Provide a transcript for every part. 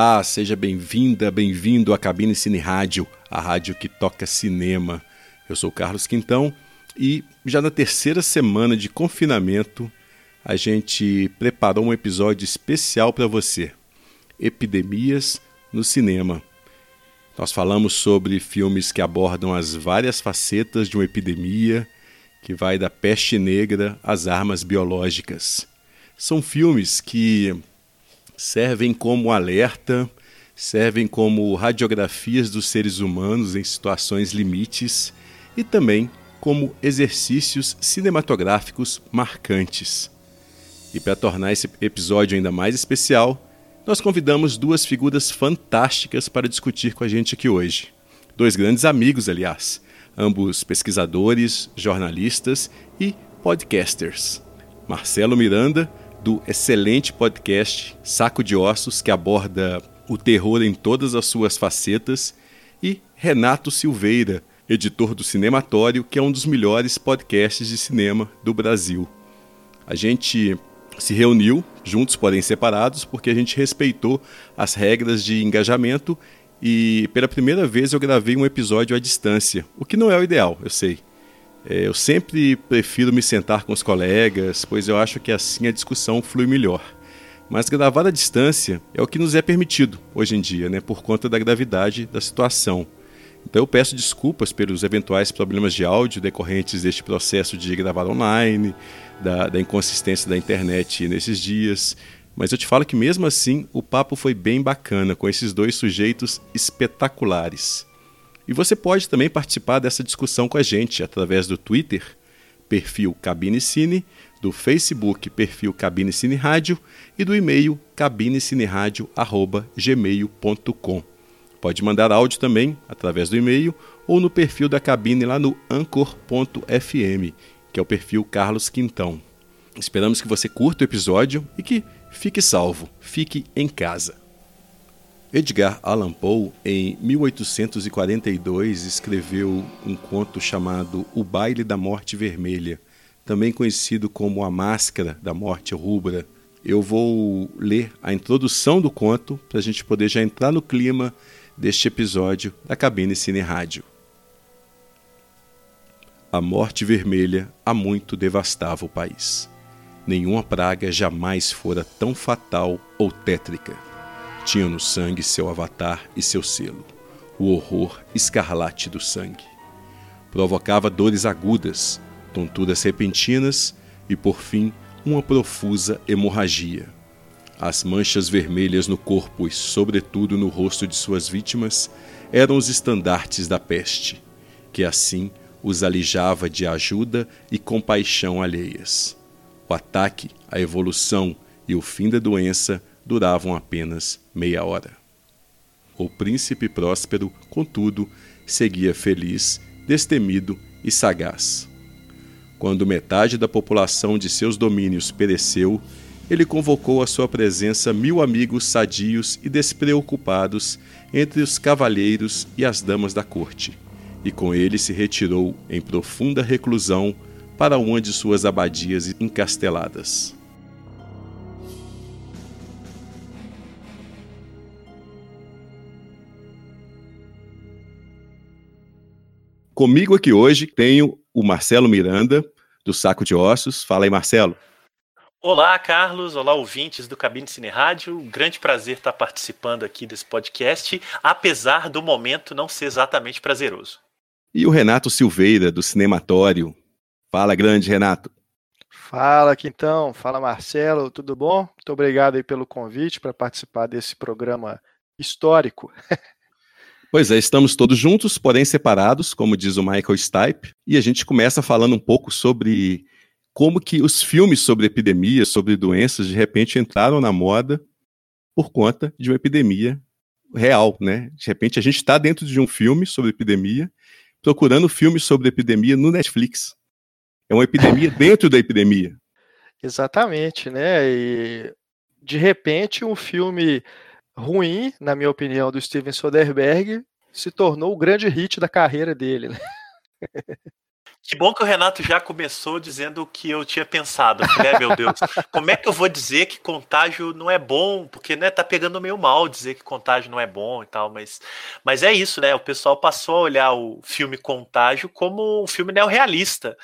Olá, seja bem-vinda, bem-vindo à Cabine Cine Rádio, a rádio que toca cinema. Eu sou Carlos Quintão e já na terceira semana de confinamento a gente preparou um episódio especial para você: Epidemias no Cinema. Nós falamos sobre filmes que abordam as várias facetas de uma epidemia, que vai da peste negra às armas biológicas. São filmes que servem como alerta, servem como radiografias dos seres humanos em situações limites e também como exercícios cinematográficos marcantes. E para tornar esse episódio ainda mais especial, nós convidamos duas figuras fantásticas para discutir com a gente aqui hoje. Dois grandes amigos, aliás, ambos pesquisadores, jornalistas e podcasters. Marcelo Miranda, do excelente podcast Saco de Ossos, que aborda o terror em todas as suas facetas, e Renato Silveira, editor do Cinematório, que é um dos melhores podcasts de cinema do Brasil. A gente se reuniu, juntos porém separados, porque a gente respeitou as regras de engajamento e pela primeira vez eu gravei um episódio à distância, o que não é o ideal, eu sei. É, eu sempre prefiro me sentar com os colegas, pois eu acho que assim a discussão flui melhor. Mas gravar à distância é o que nos é permitido hoje em dia, né, por conta da gravidade da situação. Então eu peço desculpas pelos eventuais problemas de áudio decorrentes deste processo de gravar online, da, da inconsistência da internet nesses dias. Mas eu te falo que mesmo assim o papo foi bem bacana com esses dois sujeitos espetaculares. E você pode também participar dessa discussão com a gente através do Twitter, perfil Cabine Cine, do Facebook, perfil Cabine Cine Rádio e do e-mail cabinecineradio@gmail.com. Pode mandar áudio também através do e-mail ou no perfil da cabine lá no anchor.fm, que é o perfil Carlos Quintão. Esperamos que você curta o episódio e que fique salvo, fique em casa. Edgar Allan Poe, em 1842, escreveu um conto chamado O Baile da Morte Vermelha, também conhecido como A Máscara da Morte Rubra. Eu vou ler a introdução do conto para a gente poder já entrar no clima deste episódio da Cabine Cine Rádio. A morte vermelha há muito devastava o país. Nenhuma praga jamais fora tão fatal ou tétrica tinha no sangue seu avatar e seu selo, o horror escarlate do sangue. Provocava dores agudas, tonturas repentinas e, por fim, uma profusa hemorragia. As manchas vermelhas no corpo e, sobretudo, no rosto de suas vítimas eram os estandartes da peste, que assim os alijava de ajuda e compaixão alheias. O ataque, a evolução e o fim da doença duravam apenas meia hora. O príncipe próspero, contudo, seguia feliz, destemido e sagaz. Quando metade da população de seus domínios pereceu, ele convocou à sua presença mil amigos sadios e despreocupados entre os cavalheiros e as damas da corte, e com ele se retirou em profunda reclusão para uma de suas abadias encasteladas. Comigo aqui hoje tenho o Marcelo Miranda, do Saco de Ossos. Fala aí, Marcelo. Olá, Carlos. Olá, ouvintes do Cabine Cine Rádio. Um grande prazer estar participando aqui desse podcast, apesar do momento não ser exatamente prazeroso. E o Renato Silveira, do Cinematório. Fala, grande Renato. Fala, Quintão. Fala, Marcelo. Tudo bom? Muito obrigado aí pelo convite para participar desse programa histórico. Pois é, estamos todos juntos, porém separados, como diz o Michael Stipe, e a gente começa falando um pouco sobre como que os filmes sobre epidemias, sobre doenças, de repente entraram na moda por conta de uma epidemia real, né? De repente a gente está dentro de um filme sobre epidemia, procurando filmes sobre epidemia no Netflix. É uma epidemia dentro da epidemia. Exatamente, né? E de repente um filme ruim, na minha opinião, do Steven Soderbergh se tornou o grande hit da carreira dele. Né? Que bom que o Renato já começou dizendo o que eu tinha pensado. Eu falei, meu Deus, como é que eu vou dizer que contágio não é bom? Porque, né, tá pegando meio mal dizer que contágio não é bom e tal, mas, mas é isso, né? O pessoal passou a olhar o filme Contágio como um filme neorrealista.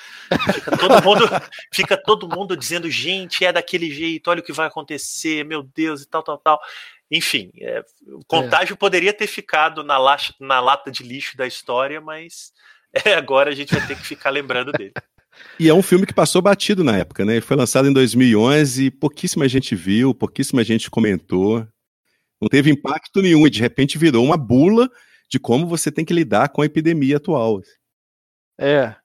Fica todo mundo, fica todo mundo dizendo, gente, é daquele jeito, olha o que vai acontecer, meu Deus, e tal, tal, tal. Enfim, é, o contágio é. poderia ter ficado na, na lata de lixo da história, mas é, agora a gente vai ter que ficar lembrando dele. E é um filme que passou batido na época, né? Ele foi lançado em 2011 e pouquíssima gente viu, pouquíssima gente comentou. Não teve impacto nenhum e de repente virou uma bula de como você tem que lidar com a epidemia atual. É,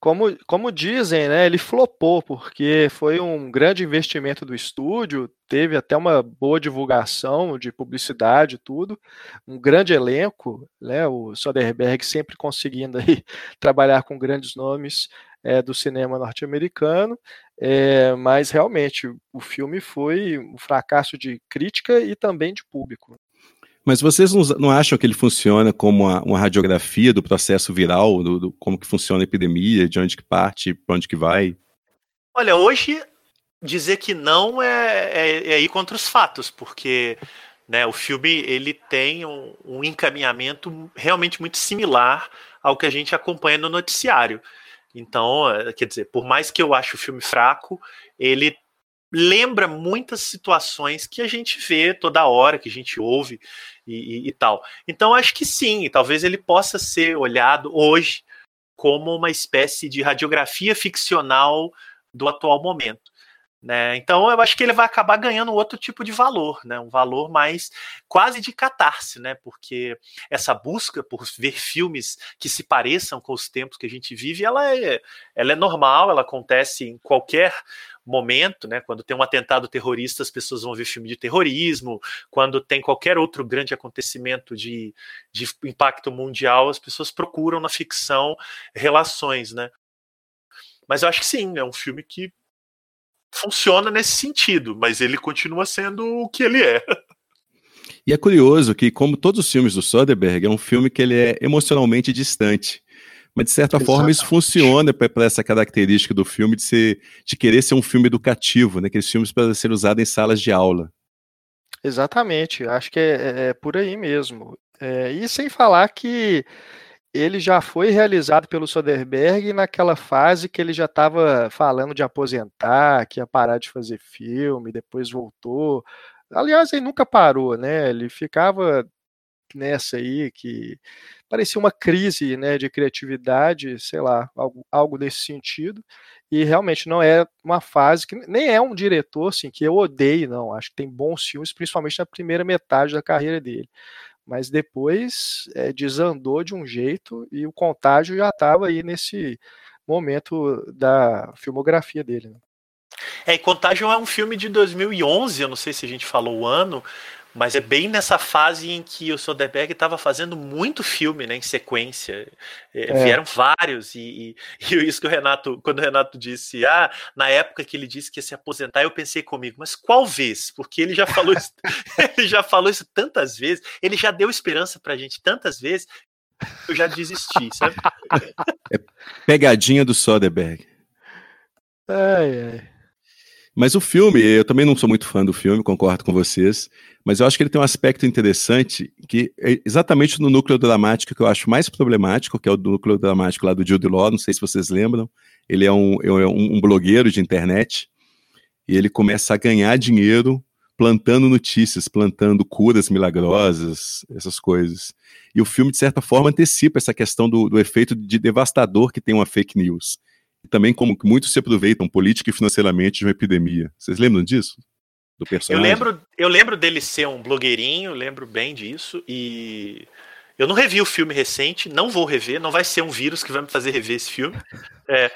como, como dizem, né, ele flopou, porque foi um grande investimento do estúdio, teve até uma boa divulgação de publicidade e tudo, um grande elenco, né, o Soderbergh sempre conseguindo aí trabalhar com grandes nomes é, do cinema norte-americano, é, mas realmente o filme foi um fracasso de crítica e também de público. Mas vocês não, acham que ele funciona como uma, uma radiografia do processo viral, do, do, como que funciona a epidemia, de onde que parte, para onde que vai? Olha, hoje dizer que não é, é, é ir contra os fatos, porque né, o filme ele tem um, um encaminhamento realmente muito similar ao que a gente acompanha no noticiário. Então, é, quer dizer, por mais que eu ache o filme fraco, ele lembra muitas situações que a gente vê toda hora, que a gente ouve e, e, e, tal. Então acho que sim, talvez ele possa ser olhado hoje como uma espécie de radiografia ficcional do atual momento. Né? Então eu acho que ele vai acabar ganhando outro tipo de valor, né? um valor mais quase de catarse, né? porque essa busca por ver filmes que se pareçam com os tempos que a gente vive, ela é, ela é normal, ela acontece em qualquer momento, né? Quando tem um atentado terrorista, as pessoas vão ver filme de terrorismo. Quando tem qualquer outro grande acontecimento de, de impacto mundial, as pessoas procuram na ficção relações, né? Mas eu acho que sim, é um filme que funciona nesse sentido, mas ele continua sendo o que ele é. E é curioso que, como todos os filmes do Soderbergh, é um filme que ele é emocionalmente distante. Mas, de certa Exatamente. forma, isso funciona para essa característica do filme de, ser, de querer ser um filme educativo, né? Aqueles filmes para ser usado em salas de aula. Exatamente, acho que é, é, é por aí mesmo. É, e sem falar que ele já foi realizado pelo Soderbergh naquela fase que ele já estava falando de aposentar, que ia parar de fazer filme, depois voltou. Aliás, ele nunca parou, né? Ele ficava nessa aí que parecia uma crise né, de criatividade, sei lá, algo, algo desse sentido. E realmente não é uma fase que nem é um diretor assim, que eu odeio, não. Acho que tem bons filmes, principalmente na primeira metade da carreira dele. Mas depois é, desandou de um jeito e o contágio já estava aí nesse momento da filmografia dele. Né? É, e Contágio é um filme de 2011, eu não sei se a gente falou o ano, mas é bem nessa fase em que o Soderbergh estava fazendo muito filme né, em sequência. É, é. Vieram vários, e, e, e, isso que o Renato, quando o Renato disse, ah, na época que ele disse que ia se aposentar, eu pensei comigo, mas qual vez? Porque ele já falou isso, ele já falou isso tantas vezes, ele já deu esperança pra gente tantas vezes, eu já desisti, sabe? É pegadinha do Soderbergh. Ai, ai. Mas o filme, eu também não sou muito fã do filme, concordo com vocês, mas eu acho que ele tem um aspecto interessante que é exatamente no núcleo dramático que eu acho mais problemático, que é o núcleo dramático lá do Jude Law, não sei se vocês lembram. Ele é um, é um, um blogueiro de internet e ele começa a ganhar dinheiro plantando notícias, plantando curas milagrosas, essas coisas. E o filme, de certa forma, antecipa essa questão do, do efeito de devastador que tem uma fake news. Também como muitos se aproveitam política e financeiramente de uma epidemia. Vocês lembram disso? Do personagem? Eu lembro, eu lembro dele ser um blogueirinho, lembro bem disso, e eu não revi o filme recente, não vou rever, não vai ser um vírus que vai me fazer rever esse filme. É,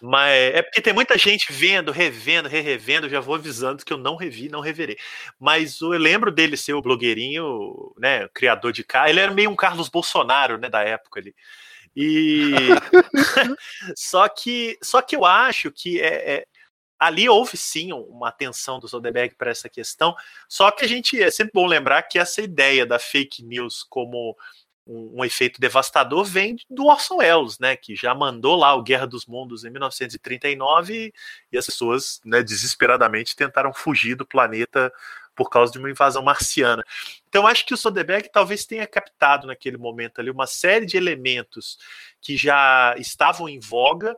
mas é porque tem muita gente vendo, revendo, re-revendo, já vou avisando que eu não revi, não reverei. Mas eu lembro dele ser o blogueirinho, né, criador de carro. Ele era meio um Carlos Bolsonaro, né, da época ali. E só que só que eu acho que é, é ali houve sim uma atenção do Soderbergh para essa questão. Só que a gente é sempre bom lembrar que essa ideia da fake news como um, um, efeito devastador vem do Orson Welles, né, que já mandou lá o Guerra dos Mundos em 1939 e as pessoas, né, desesperadamente tentaram fugir do planeta por causa de uma invasão marciana. Então acho que o Soderbergh talvez tenha captado naquele momento ali uma série de elementos que já estavam em voga.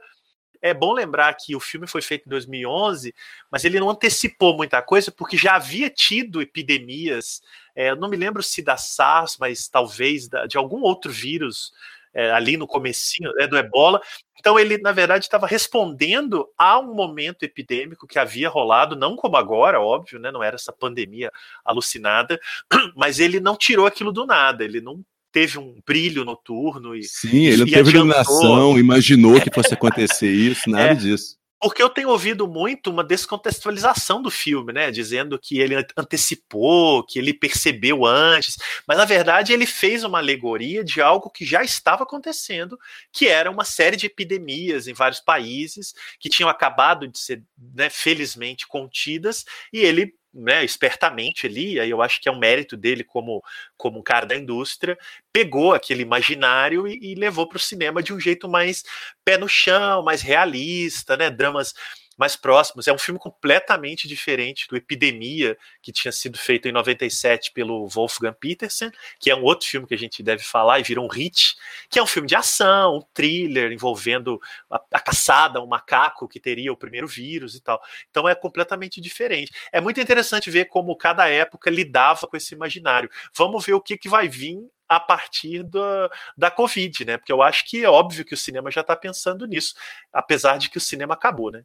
É bom lembrar que o filme foi feito em 2011, mas ele não antecipou muita coisa porque já havia tido epidemias é, não me lembro se da SARS, mas talvez da, de algum outro vírus é, ali no comecinho é, do ebola. Então ele, na verdade, estava respondendo a um momento epidêmico que havia rolado, não como agora, óbvio, né? Não era essa pandemia alucinada, mas ele não tirou aquilo do nada, ele não teve um brilho noturno e sim, ele não teve iluminação, imaginou que fosse acontecer isso, nada é, disso. Porque eu tenho ouvido muito uma descontextualização do filme, né? Dizendo que ele antecipou, que ele percebeu antes, mas na verdade ele fez uma alegoria de algo que já estava acontecendo, que era uma série de epidemias em vários países que tinham acabado de ser, né, felizmente, contidas, e ele né, espertamente ali, aí eu acho que é um mérito dele como, como um cara da indústria, pegou aquele imaginário e, e levou para o cinema de um jeito mais pé no chão, mais realista, né, dramas mais próximos. É um filme completamente diferente do Epidemia, que tinha sido feito em 97 pelo Wolfgang Petersen, que é um outro filme que a gente deve falar e virou um hit, que é um filme de ação, um thriller envolvendo a, a caçada, um macaco que teria o primeiro vírus e tal. Então é completamente diferente. É muito interessante ver como cada época lidava com esse imaginário. Vamos ver o que, que vai vir a partir da, da Covid, né? Porque eu acho que é óbvio que o cinema já está pensando nisso, apesar de que o cinema acabou, né?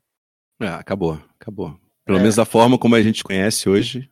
É, acabou, acabou. Pelo é. menos da forma como a gente conhece hoje.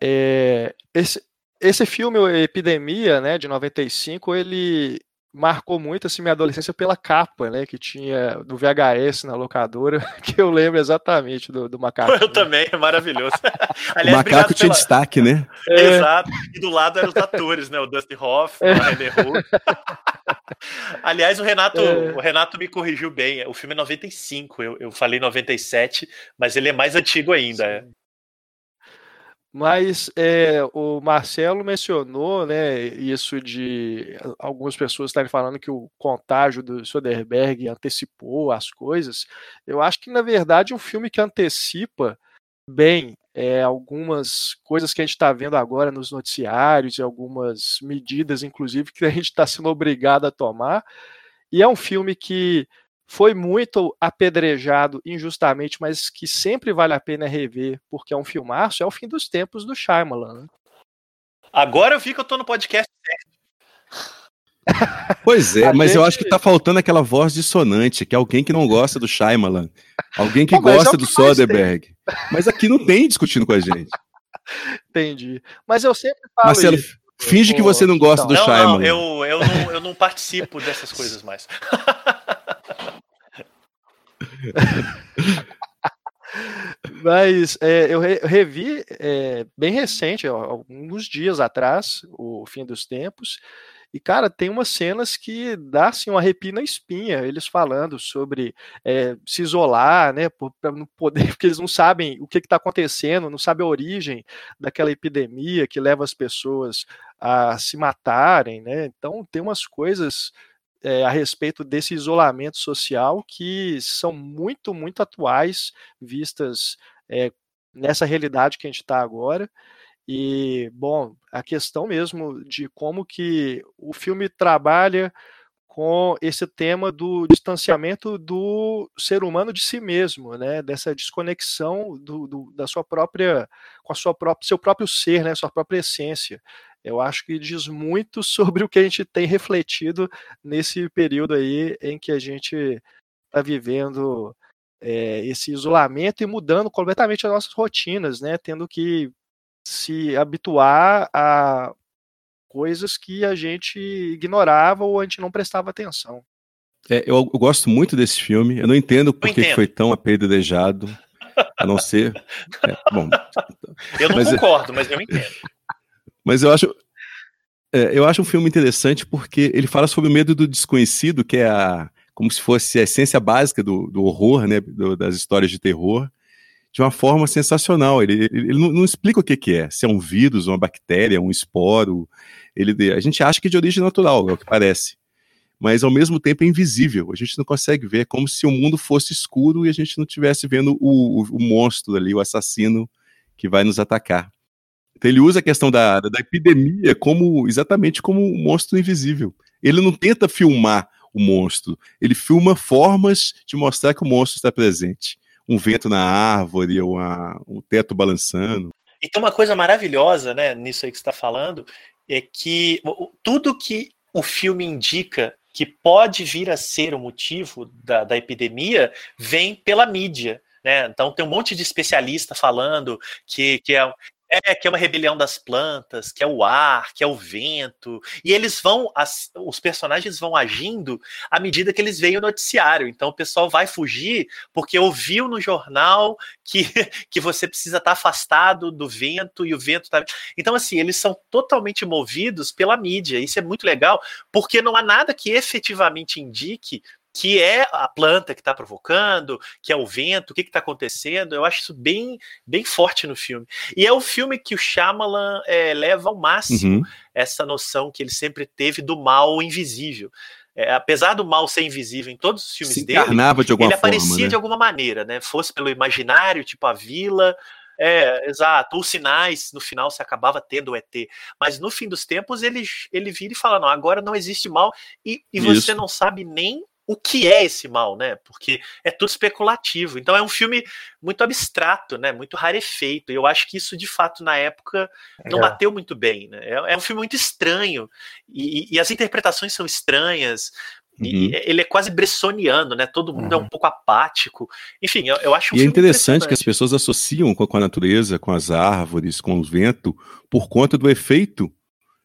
É, esse, esse filme, Epidemia, né, de 95, ele marcou muito assim, minha adolescência pela capa, né? Que tinha do VHS na locadora, que eu lembro exatamente do, do macaco. Eu também, é maravilhoso. Aliás, o macaco tinha pela... destaque, né? É. Exato. E do lado eram os atores, né? O Dustin Hoffman, é. o René Aliás, o Renato, é. o Renato me corrigiu bem. O filme é 95, eu, eu falei 97, mas ele é mais antigo ainda. É. Mas é, o Marcelo mencionou né, isso de algumas pessoas estarem falando que o contágio do Soderbergh antecipou as coisas. Eu acho que, na verdade, um filme que antecipa bem é, algumas coisas que a gente está vendo agora nos noticiários e algumas medidas, inclusive, que a gente está sendo obrigado a tomar. E é um filme que foi muito apedrejado injustamente, mas que sempre vale a pena rever, porque é um filmaço, é o fim dos tempos do Shyamalan. Né? Agora eu vi que eu tô no podcast Pois é, mas gente... eu acho que tá faltando aquela voz dissonante, que é alguém que não gosta do Shyamalan, alguém que Pô, gosta é do Soderbergh. Mas aqui não tem discutindo com a gente. Entendi. Mas eu sempre falo Marcelo, isso. finge que você não gosta do Shyamalan. Não, eu, eu, não, eu não participo dessas coisas mais. Mas é, eu revi é, bem recente, alguns dias atrás, o Fim dos Tempos, e, cara, tem umas cenas que dá assim, um arrepio na espinha, eles falando sobre é, se isolar, né? Para não poder, porque eles não sabem o que está acontecendo, não sabem a origem daquela epidemia que leva as pessoas a se matarem, né? Então tem umas coisas é, a respeito desse isolamento social que são muito, muito atuais, vistas é, nessa realidade que a gente está agora. E, bom, a questão mesmo de como que o filme trabalha com esse tema do distanciamento do ser humano de si mesmo, né? Dessa desconexão do, do, da sua própria, com a sua própria, seu próprio ser, né? Sua própria essência eu acho que diz muito sobre o que a gente tem refletido nesse período aí em que a gente está vivendo é, esse isolamento e mudando completamente as nossas rotinas, né? Tendo que se habituar a coisas que a gente ignorava ou a gente não prestava atenção. É, eu, eu, gosto muito desse filme. Eu não entendo por que foi tão apedrejado, a não ser. É, bom, eu não mas, é concordo, mas eu entendo. Mas eu acho, é, eu acho um filme interessante porque ele fala sobre o medo do desconhecido, que é a, como se fosse a essência básica do, do horror, né, do, das histórias de terror, de uma forma sensacional. Ele, ele, ele não, não, explica o que, que, é, se é um vírus, uma bactéria, um esporo. Ele, a gente acha que é de origem natural, é o que parece. Mas ao mesmo tempo é invisível. A gente não consegue ver, é como se o mundo fosse escuro e a gente não estivesse vendo o, o, o monstro ali, o assassino que vai nos atacar. Então ele usa a questão da, da epidemia como exatamente como um monstro invisível. Ele não tenta filmar o monstro, ele filma formas de mostrar que o monstro está presente. Um vento na árvore, ou uma, um teto balançando. E tem uma coisa maravilhosa, né, nisso aí que você está falando, é que tudo que o filme indica que pode vir a ser o motivo da, da epidemia vem pela mídia. Né? Então tem um monte de especialista falando que, que é, é, que é uma rebelião das plantas, que é o ar, que é o vento. E eles vão, as, os personagens vão agindo à medida que eles veem o noticiário. Então o pessoal vai fugir porque ouviu no jornal que, que você precisa estar afastado do vento e o vento está. Então, assim, eles são totalmente movidos pela mídia. Isso é muito legal, porque não há nada que efetivamente indique que é a planta que está provocando, que é o vento, o que está acontecendo. Eu acho isso bem, bem forte no filme. E é o filme que o Shyamalan é, leva ao máximo uhum. essa noção que ele sempre teve do mal invisível. É, apesar do mal ser invisível em todos os filmes Se dele, de ele forma, aparecia né? de alguma maneira, né? Fosse pelo imaginário, tipo a vila, é, exato. Os sinais, no final, se acabava tendo o ET. Mas no fim dos tempos, ele, ele vira e fala: não, agora não existe mal, e, e você não sabe nem o que é esse mal, né? Porque é tudo especulativo. Então é um filme muito abstrato, né? Muito rarefeito. E eu acho que isso, de fato, na época não é. bateu muito bem, né? É, é, um filme muito estranho. E, e as interpretações são estranhas. Uhum. E ele é quase bressoniano, né? Todo mundo uhum. é um uhum. pouco apático. Enfim, eu, eu acho um E é interessante que as pessoas associam com a natureza, com as árvores, com o vento, por conta do efeito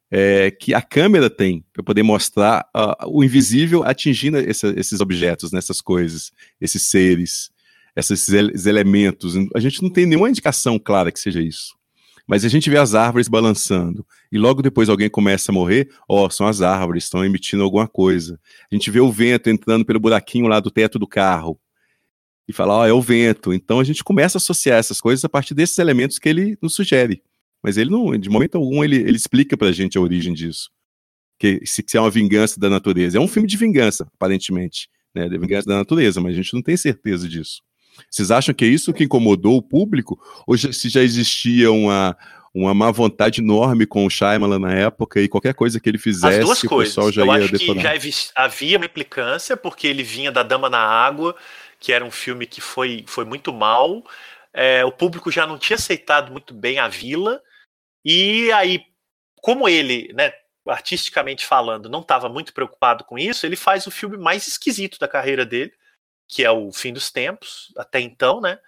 é, que a câmera tem para poder mostrar uh, o invisível atingindo essa, esses objetos, nessas né, coisas, esses seres, esses, elementos. A gente não tem nenhuma indicação clara que seja isso. Mas a gente vê as árvores balançando e logo depois alguém começa a morrer, ó, oh, são as árvores, estão emitindo alguma coisa. A gente vê o vento entrando pelo buraquinho lá do teto do carro e fala, ó, oh, é o vento. Então a gente começa a associar essas coisas a partir desses elementos que ele nos sugere. Mas ele não, de momento algum, ele, ele explica pra gente a origem disso. Que se, se é uma vingança da natureza. É um filme de vingança, aparentemente. Né, de vingança da natureza, mas a gente não tem certeza disso. Vocês acham que é isso que incomodou o público? Ou se já existia uma, uma má vontade enorme com o Shyamalan na época e qualquer coisa que ele fizesse, As duas o coisas. pessoal já Eu ia acho que já havia uma implicância, porque ele vinha da Dama na Água, que era um filme que foi, foi muito mal. É, o público já não tinha aceitado muito bem a Vila, e aí, como ele, né, artisticamente falando, não estava muito preocupado com isso, ele faz o filme mais esquisito da carreira dele, que é o Fim dos Tempos, até então, né?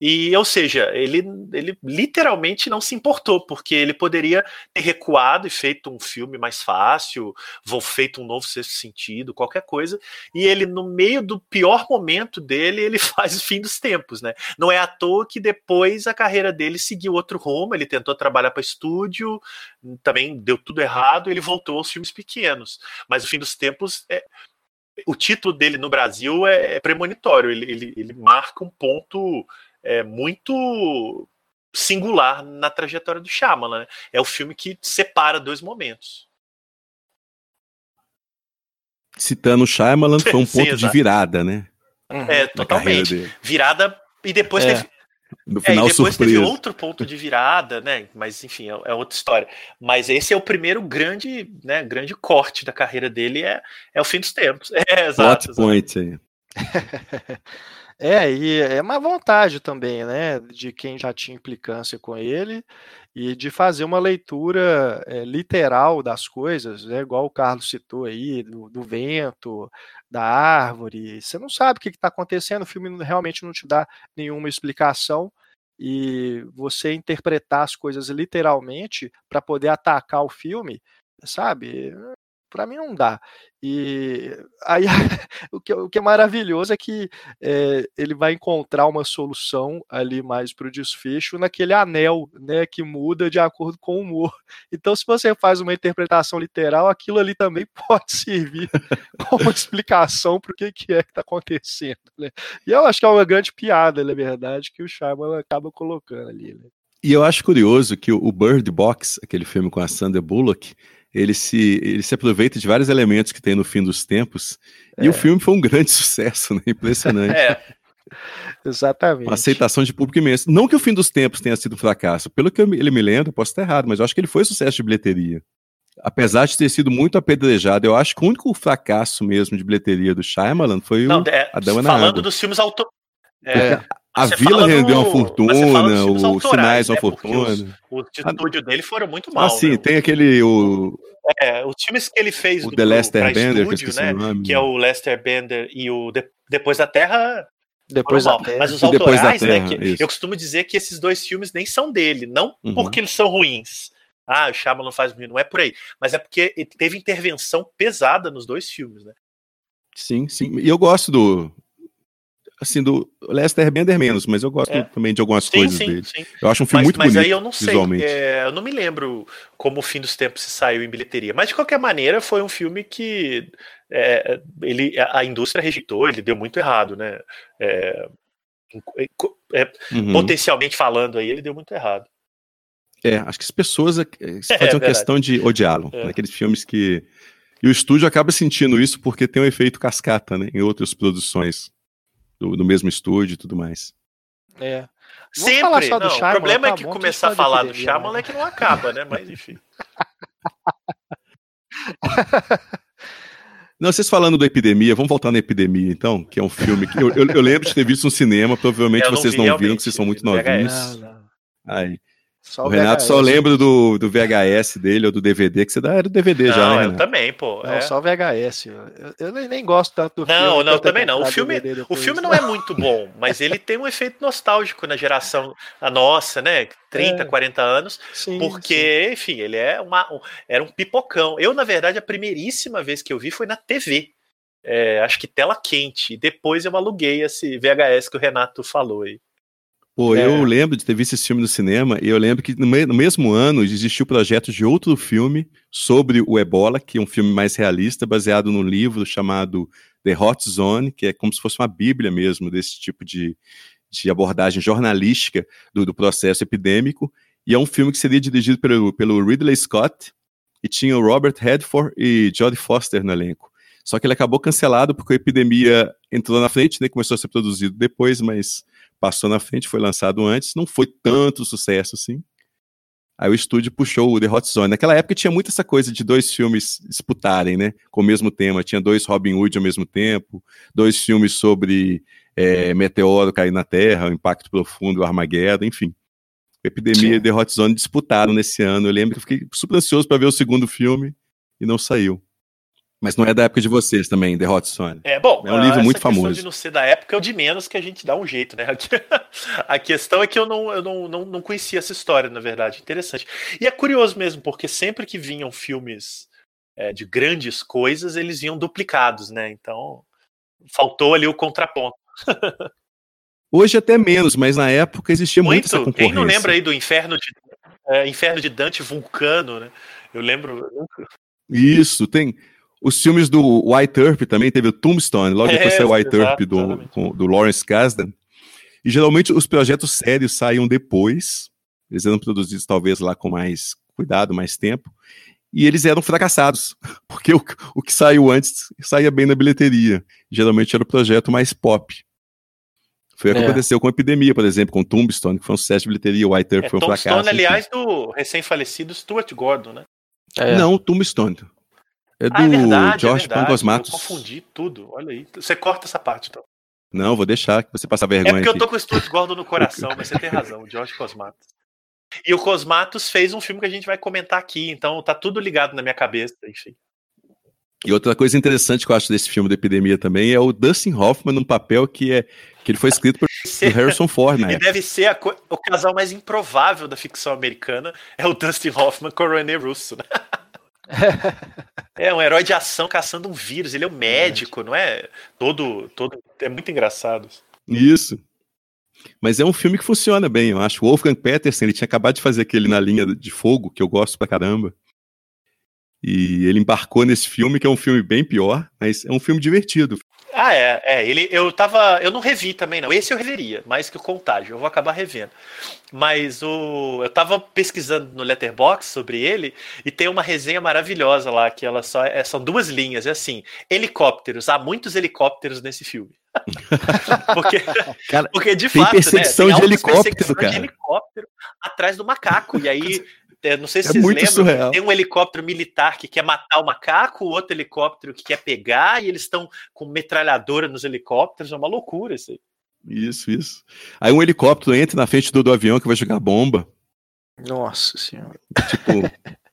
E, ou seja, ele, ele literalmente não se importou, porque ele poderia ter recuado e feito um filme mais fácil, feito um novo sexto sentido, qualquer coisa. E ele, no meio do pior momento dele, ele faz o fim dos tempos, né? Não é à toa que depois a carreira dele seguiu outro rumo, ele tentou trabalhar para estúdio, também deu tudo errado, ele voltou aos filmes pequenos. Mas o fim dos tempos é, o título dele no Brasil é, é premonitório, ele, ele, ele, marca um ponto é, muito singular na trajetória do Shyamalan. Né? É o filme que separa dois momentos. Citando o Shyamalan, foi um ponto de virada, né? Uhum. É, totalmente. Virada e depois é. teve, no final, é, e depois surpresa. teve outro ponto de virada, né? Mas enfim, é, é, outra história. Mas esse é o primeiro grande, né, grande corte da carreira dele, é, é o fim dos tempos. É, exato. Plot point aí. É, e é uma vontade também, né, de quem já tinha implicância com ele e de fazer uma leitura é, literal das coisas, né, igual o Carlos citou aí, do, do vento, da árvore. Você não sabe o que está acontecendo, o filme realmente não te dá nenhuma explicação e você interpretar as coisas literalmente para poder atacar o filme, sabe? Para mim não dá. E aí o que, o que é maravilhoso é que é, ele vai encontrar uma solução ali mais para o desfecho naquele anel, né, que muda de acordo com o humor. Então, se você faz uma interpretação literal, aquilo ali também pode servir como explicação para o que, que é que está acontecendo. Né? E eu acho que é uma grande piada, na verdade, que o Shyamalan acaba colocando ali. Né? E eu acho curioso que o Bird Box, aquele filme com a Sandra Bullock, ele se, ele se aproveita de vários elementos que tem no fim dos tempos. É. E o é. filme foi um grande sucesso, né? Impressionante. É. Exatamente. Uma aceitação de público imenso. Não que o fim dos tempos tenha sido um fracasso. Pelo que ele me lembra, posso estar errado, mas eu acho que ele foi sucesso de bilheteria. Apesar de ter sido muito apedrejado, eu acho que o único fracasso mesmo de bilheteria do Shyamalan foi Não, o é, A Dama na Falando Água. dos filmes auto... É, a Vila rendeu uma fortuna, os sinais uma né? fortuna. Os, os de estúdio dele foram muito mal. Ah, sim, né? tem aquele. O... É, os times que ele fez o do, The Lester Bender, estúdio, que, né, que é o Lester Bender e o de, Depois da Terra. Depois da Terra. Mas os autorais, né? Que, eu costumo dizer que esses dois filmes nem são dele, não uhum. porque eles são ruins. Ah, o Chama não faz ruim, não é por aí. Mas é porque teve intervenção pesada nos dois filmes, né? Sim, sim. E eu gosto do, assim, do Lester Bender menos, mas eu gosto é. também de algumas sim, coisas sim, dele. Sim. Eu acho um filme mas, muito mas bonito. Mas aí eu não sei, é, eu não me lembro como o Fim dos Tempos se saiu em bilheteria. Mas de qualquer maneira, foi um filme que é, ele, a indústria rejeitou, ele deu muito errado, né? É, é, uhum. Potencialmente falando aí, ele deu muito errado. É, acho que as pessoas é, faziam questão de odiá-lo. Naqueles filmes que. E o estúdio acaba sentindo isso porque tem um efeito cascata, né? Em outras produções do, do mesmo estúdio e tudo mais. É. Vamos Sempre. Não, o problema é tá é que começar a falar do Shyamalan é que não acaba, né? Mas enfim. Não, vocês falando da Epidemia, vamos voltar na Epidemia, então, que é um filme que eu, eu, eu lembro de ter visto no cinema, provavelmente vocês não viram, que vocês são muito novinhos. Não, não. Aí. Só o, Renato VHS. só lembra do, do VHS dele ou do DVD, que você dá, era do DVD não, já, né? eu também, pô. Não, é. só o VHS. Eu, eu nem, nem, gosto tanto do não, filme. Não, não, também não. O filme, o filme não é muito bom, mas ele tem um efeito nostálgico na geração a nossa, né? 30, é. 40 anos, sim, porque, sim. enfim, ele é uma, um, era um pipocão. Eu, na verdade, a primeiríssima vez que eu vi foi na TV. É, acho que tela quente. Depois eu aluguei esse VHS que o Renato falou aí. Pô, é. eu lembro de ter visto esse filme no cinema e eu lembro que no, me no mesmo ano existiu o projeto de outro filme sobre o ebola, que é um filme mais realista, baseado num livro chamado The Hot Zone, que é como se fosse uma bíblia mesmo desse tipo de, de abordagem jornalística do, do processo epidêmico. E é um filme que seria dirigido pelo, pelo Ridley Scott e tinha o Robert Redford e Jodie Foster no elenco. Só que ele acabou cancelado porque a epidemia entrou na frente, né, começou a ser produzido depois, mas passou na frente, foi lançado antes, não foi tanto sucesso assim. Aí o estúdio puxou o The Hot Zone. Naquela época tinha muito essa coisa de dois filmes disputarem, né? Com o mesmo tema. Tinha dois Robin Hood ao mesmo tempo, dois filmes sobre é, meteoro cair na Terra, o impacto profundo, o Armageddon, enfim. Epidemia e The Hot Zone disputaram nesse ano. Eu lembro que eu fiquei super ansioso para ver o segundo filme e não saiu. Mas não é da época de vocês também, The Hot Zone. É, bom, é um livro muito famoso. de não ser da época é o de menos que a gente dá um jeito, né? A questão é que eu não, eu não, não, não conhecia essa história, na verdade. Interessante. E é curioso mesmo, porque sempre que vinham filmes é, de grandes coisas, eles vinham duplicados, né? Então, faltou ali o contraponto. Hoje até menos, mas na época existia muito, muito essa concorrência. Quem não lembra aí do Inferno de, é, Inferno de Dante Vulcano, né? Eu lembro... Isso, tem... Os filmes do White Earp também teve o Tombstone, logo depois é, saiu o White Earp do, do Lawrence Kasdan. E geralmente os projetos sérios saíam depois, eles eram produzidos talvez lá com mais cuidado, mais tempo, e eles eram fracassados, porque o, o que saiu antes saía bem na bilheteria. Geralmente era o projeto mais pop. Foi o que é. aconteceu com a Epidemia, por exemplo, com Tombstone, que foi um sucesso de bilheteria, o White Earp é, foi um Tombstone, fracasso. Tombstone, aliás, do recém-falecido Stuart Gordon, né? É. Não, Tombstone. É do ah, é verdade, George é Matos. Eu confundi tudo. Olha aí. Você corta essa parte, então. Não, vou deixar que você passar vergonha. É porque aqui. eu tô com o Stuart Gordon no coração, mas você tem razão, o George Cosmatos. E o Cosmatos fez um filme que a gente vai comentar aqui, então tá tudo ligado na minha cabeça, enfim. E outra coisa interessante que eu acho desse filme da epidemia também é o Dustin Hoffman num papel que é que ele foi escrito por Harrison Ford, né? E deve ser a, o casal mais improvável da ficção americana é o Dustin Hoffman com o René Russo, né? é um herói de ação caçando um vírus, ele é um médico, não é? Todo, todo é muito engraçado. Isso. Mas é um filme que funciona bem, eu acho. O Wolfgang Petersen, ele tinha acabado de fazer aquele na linha de fogo, que eu gosto pra caramba. E ele embarcou nesse filme, que é um filme bem pior, mas é um filme divertido. Ah, é, é. Ele, eu tava. Eu não revi também, não. Esse eu reveria, mais que o Contágio. Eu vou acabar revendo. Mas o. Eu tava pesquisando no Letterbox sobre ele e tem uma resenha maravilhosa lá, que ela só. É, são duas linhas. É assim: helicópteros. Há muitos helicópteros nesse filme. porque, cara, porque de tem fato, perseguição né, tem de helicóptero, cara. de helicóptero atrás do macaco. E aí é, não sei se é vocês muito lembram, surreal. tem um helicóptero militar que quer matar o macaco, o outro helicóptero que quer pegar, e eles estão com metralhadora nos helicópteros, é uma loucura isso aí. Isso, isso. Aí um helicóptero entra na frente do, do avião que vai jogar bomba. Nossa senhora. Tipo,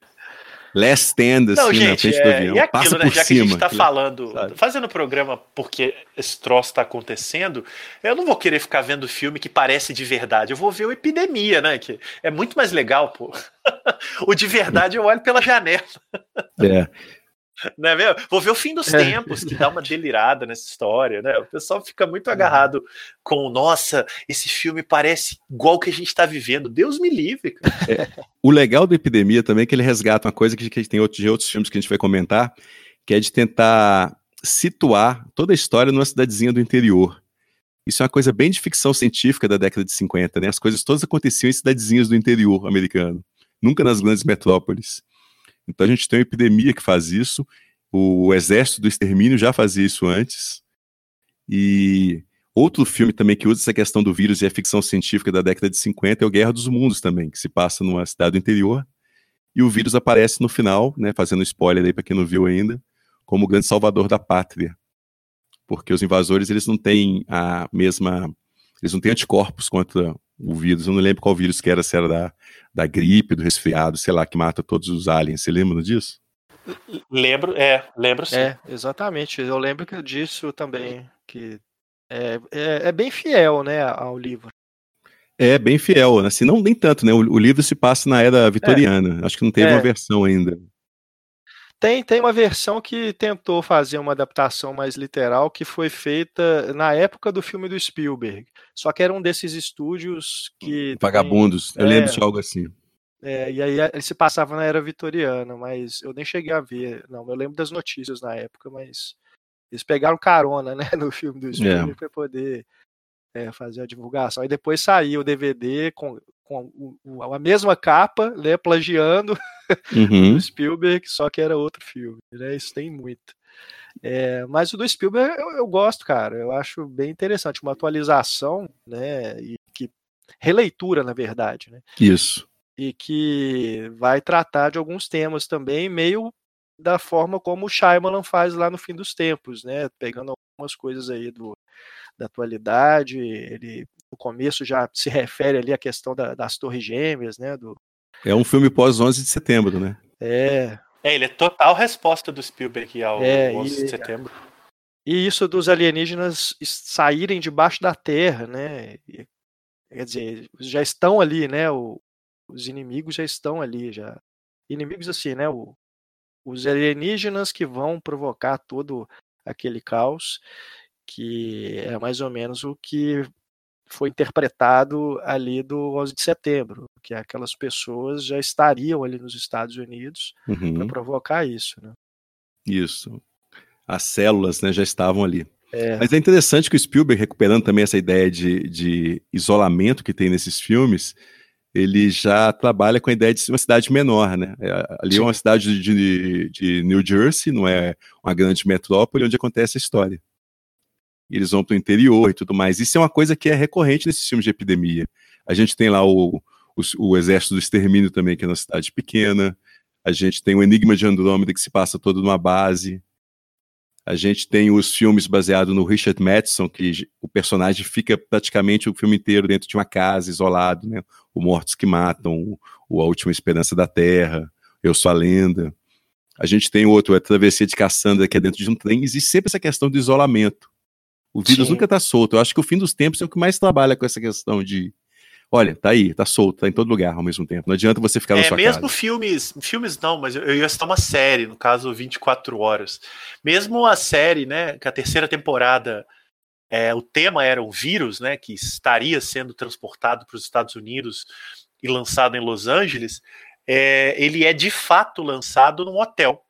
last stand, assim, Não, gente, na frente é, do avião. E aquilo, Passa né, por já cima. que a gente tá que- falando, sabe? fazendo o programa porque esse troço está acontecendo, eu não vou querer ficar vendo filme que parece de verdade. Eu vou ver o Epidemia, né? Que é muito mais legal, pô. o de verdade eu olho pela janela. É. Né, meu? Vou ver o fim dos É. tempos, que dá uma delirada nessa história, né? O pessoal fica muito agarrado com, nossa, esse filme parece igual que a gente tá vivendo. Deus me livre, cara. O legal do Epidemia também é que ele resgata uma coisa que, que tem outros, de outros filmes que a gente vai comentar, que é de tentar situar toda a história numa cidadezinha do interior. Isso é uma coisa bem de ficção científica da década de 50, né? As coisas todas aconteciam em cidadezinhas do interior americano, nunca nas grandes metrópoles. Então a gente tem uma epidemia que faz isso, o Exército do Extermínio já fazia isso antes, e outro filme também que usa essa questão do vírus e a ficção científica da década de 50 é o Guerra dos Mundos também, que se passa numa cidade do interior, e o vírus aparece no final, né, fazendo spoiler aí para quem não viu ainda, como o grande salvador da pátria. Porque os invasores, eles não têm a mesma, eles não têm anticorpos contra o vírus. Eu não lembro qual vírus que era, se era da, da gripe, do resfriado, sei lá, que mata todos os aliens. Você lembra disso? Lembro, é, lembro sim. É, exatamente. Eu lembro que disso também, que é, é, é bem fiel, né, ao livro. É, bem fiel, né? assim, não nem tanto, né? O, o livro se passa na era vitoriana. Acho que não teve É. uma versão ainda. Tem, tem uma versão que tentou fazer uma adaptação mais literal, que foi feita na época do filme do Spielberg. Só que era um desses estúdios que. Vagabundos. Eu É. lembro de algo assim. tem- é, e aí ele se passava na era vitoriana, mas eu nem cheguei a ver. Não, eu lembro das notícias na época, mas eles pegaram carona né, no filme do Spielberg para poder é, fazer a divulgação. Aí depois saiu o DVD com, com o- a mesma capa, né, plagiando Uhum. do Spielberg, só que era outro filme, né? Isso tem muito. É, mas o do Spielberg eu, eu gosto, cara. Eu acho bem interessante, uma atualização, né? E que releitura, na verdade, né? Isso. E que vai tratar de alguns temas também, meio da forma como o Shyamalan faz lá no fim dos tempos, né? Pegando algumas coisas aí do, da atualidade. Ele no começo já se refere ali à questão da- das torres gêmeas, né? Do, É um filme pós 11 de setembro, né? é, É, ele é total resposta do Spielberg ao É, 11 e- de setembro. E isso dos alienígenas saírem debaixo da terra, né? E, Quer dizer, já estão ali, né? o- os inimigos já estão ali, já. Inimigos assim, né? o- os alienígenas que vão provocar todo aquele caos, que é mais ou menos o que foi interpretado ali do 11 de setembro, que aquelas pessoas já estariam ali nos Estados Unidos para Uhum. provocar isso, né? Isso. As células né, já estavam ali. É, Mas é interessante que o Spielberg, recuperando também essa ideia de, de isolamento que tem nesses filmes, ele já trabalha com a ideia de ser uma cidade menor, né? É, Ali é uma cidade de, de New Jersey, não é uma grande metrópole onde acontece a história. Eles vão para o interior e tudo mais. Isso é uma coisa que é recorrente nesses filmes de epidemia. A gente tem lá o, o, o Exército do Extermínio também, que é uma cidade pequena. A gente tem o Enigma de Andrômeda, que se passa todo numa base. A gente tem os filmes baseados no Richard Madison, que o personagem fica praticamente o filme inteiro dentro de uma casa, isolado, né? O Mortos que Matam, o A Última Esperança da Terra, Eu Sou a Lenda. A gente tem outro, a Travessia de Cassandra, que é dentro de um trem. Existe sempre essa questão do isolamento. O vírus Sim. nunca está solto. Eu acho que o fim dos tempos é o que mais trabalha com essa questão de olha, tá aí, tá solto, tá em todo lugar ao mesmo tempo. Não adianta você ficar na é, sua mesmo casa. filmes, filmes não, mas eu, ia citar uma série, no caso 24 horas. Mesmo a série, né, que a terceira temporada, é, o tema era um vírus, né, que estaria sendo transportado para os Estados Unidos e lançado em Los Angeles, é, ele é de fato lançado num hotel.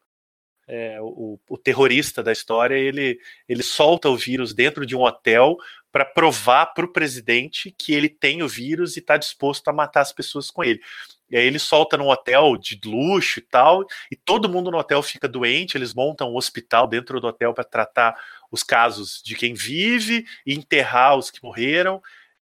É, o, o, terrorista da história ele, ele solta o vírus dentro de um hotel para provar para o presidente que ele tem o vírus e está disposto a matar as pessoas com ele. E aí ele solta num hotel de luxo e tal, e todo mundo no hotel fica doente, eles montam um hospital dentro do hotel para tratar os casos de quem vive e enterrar os que morreram.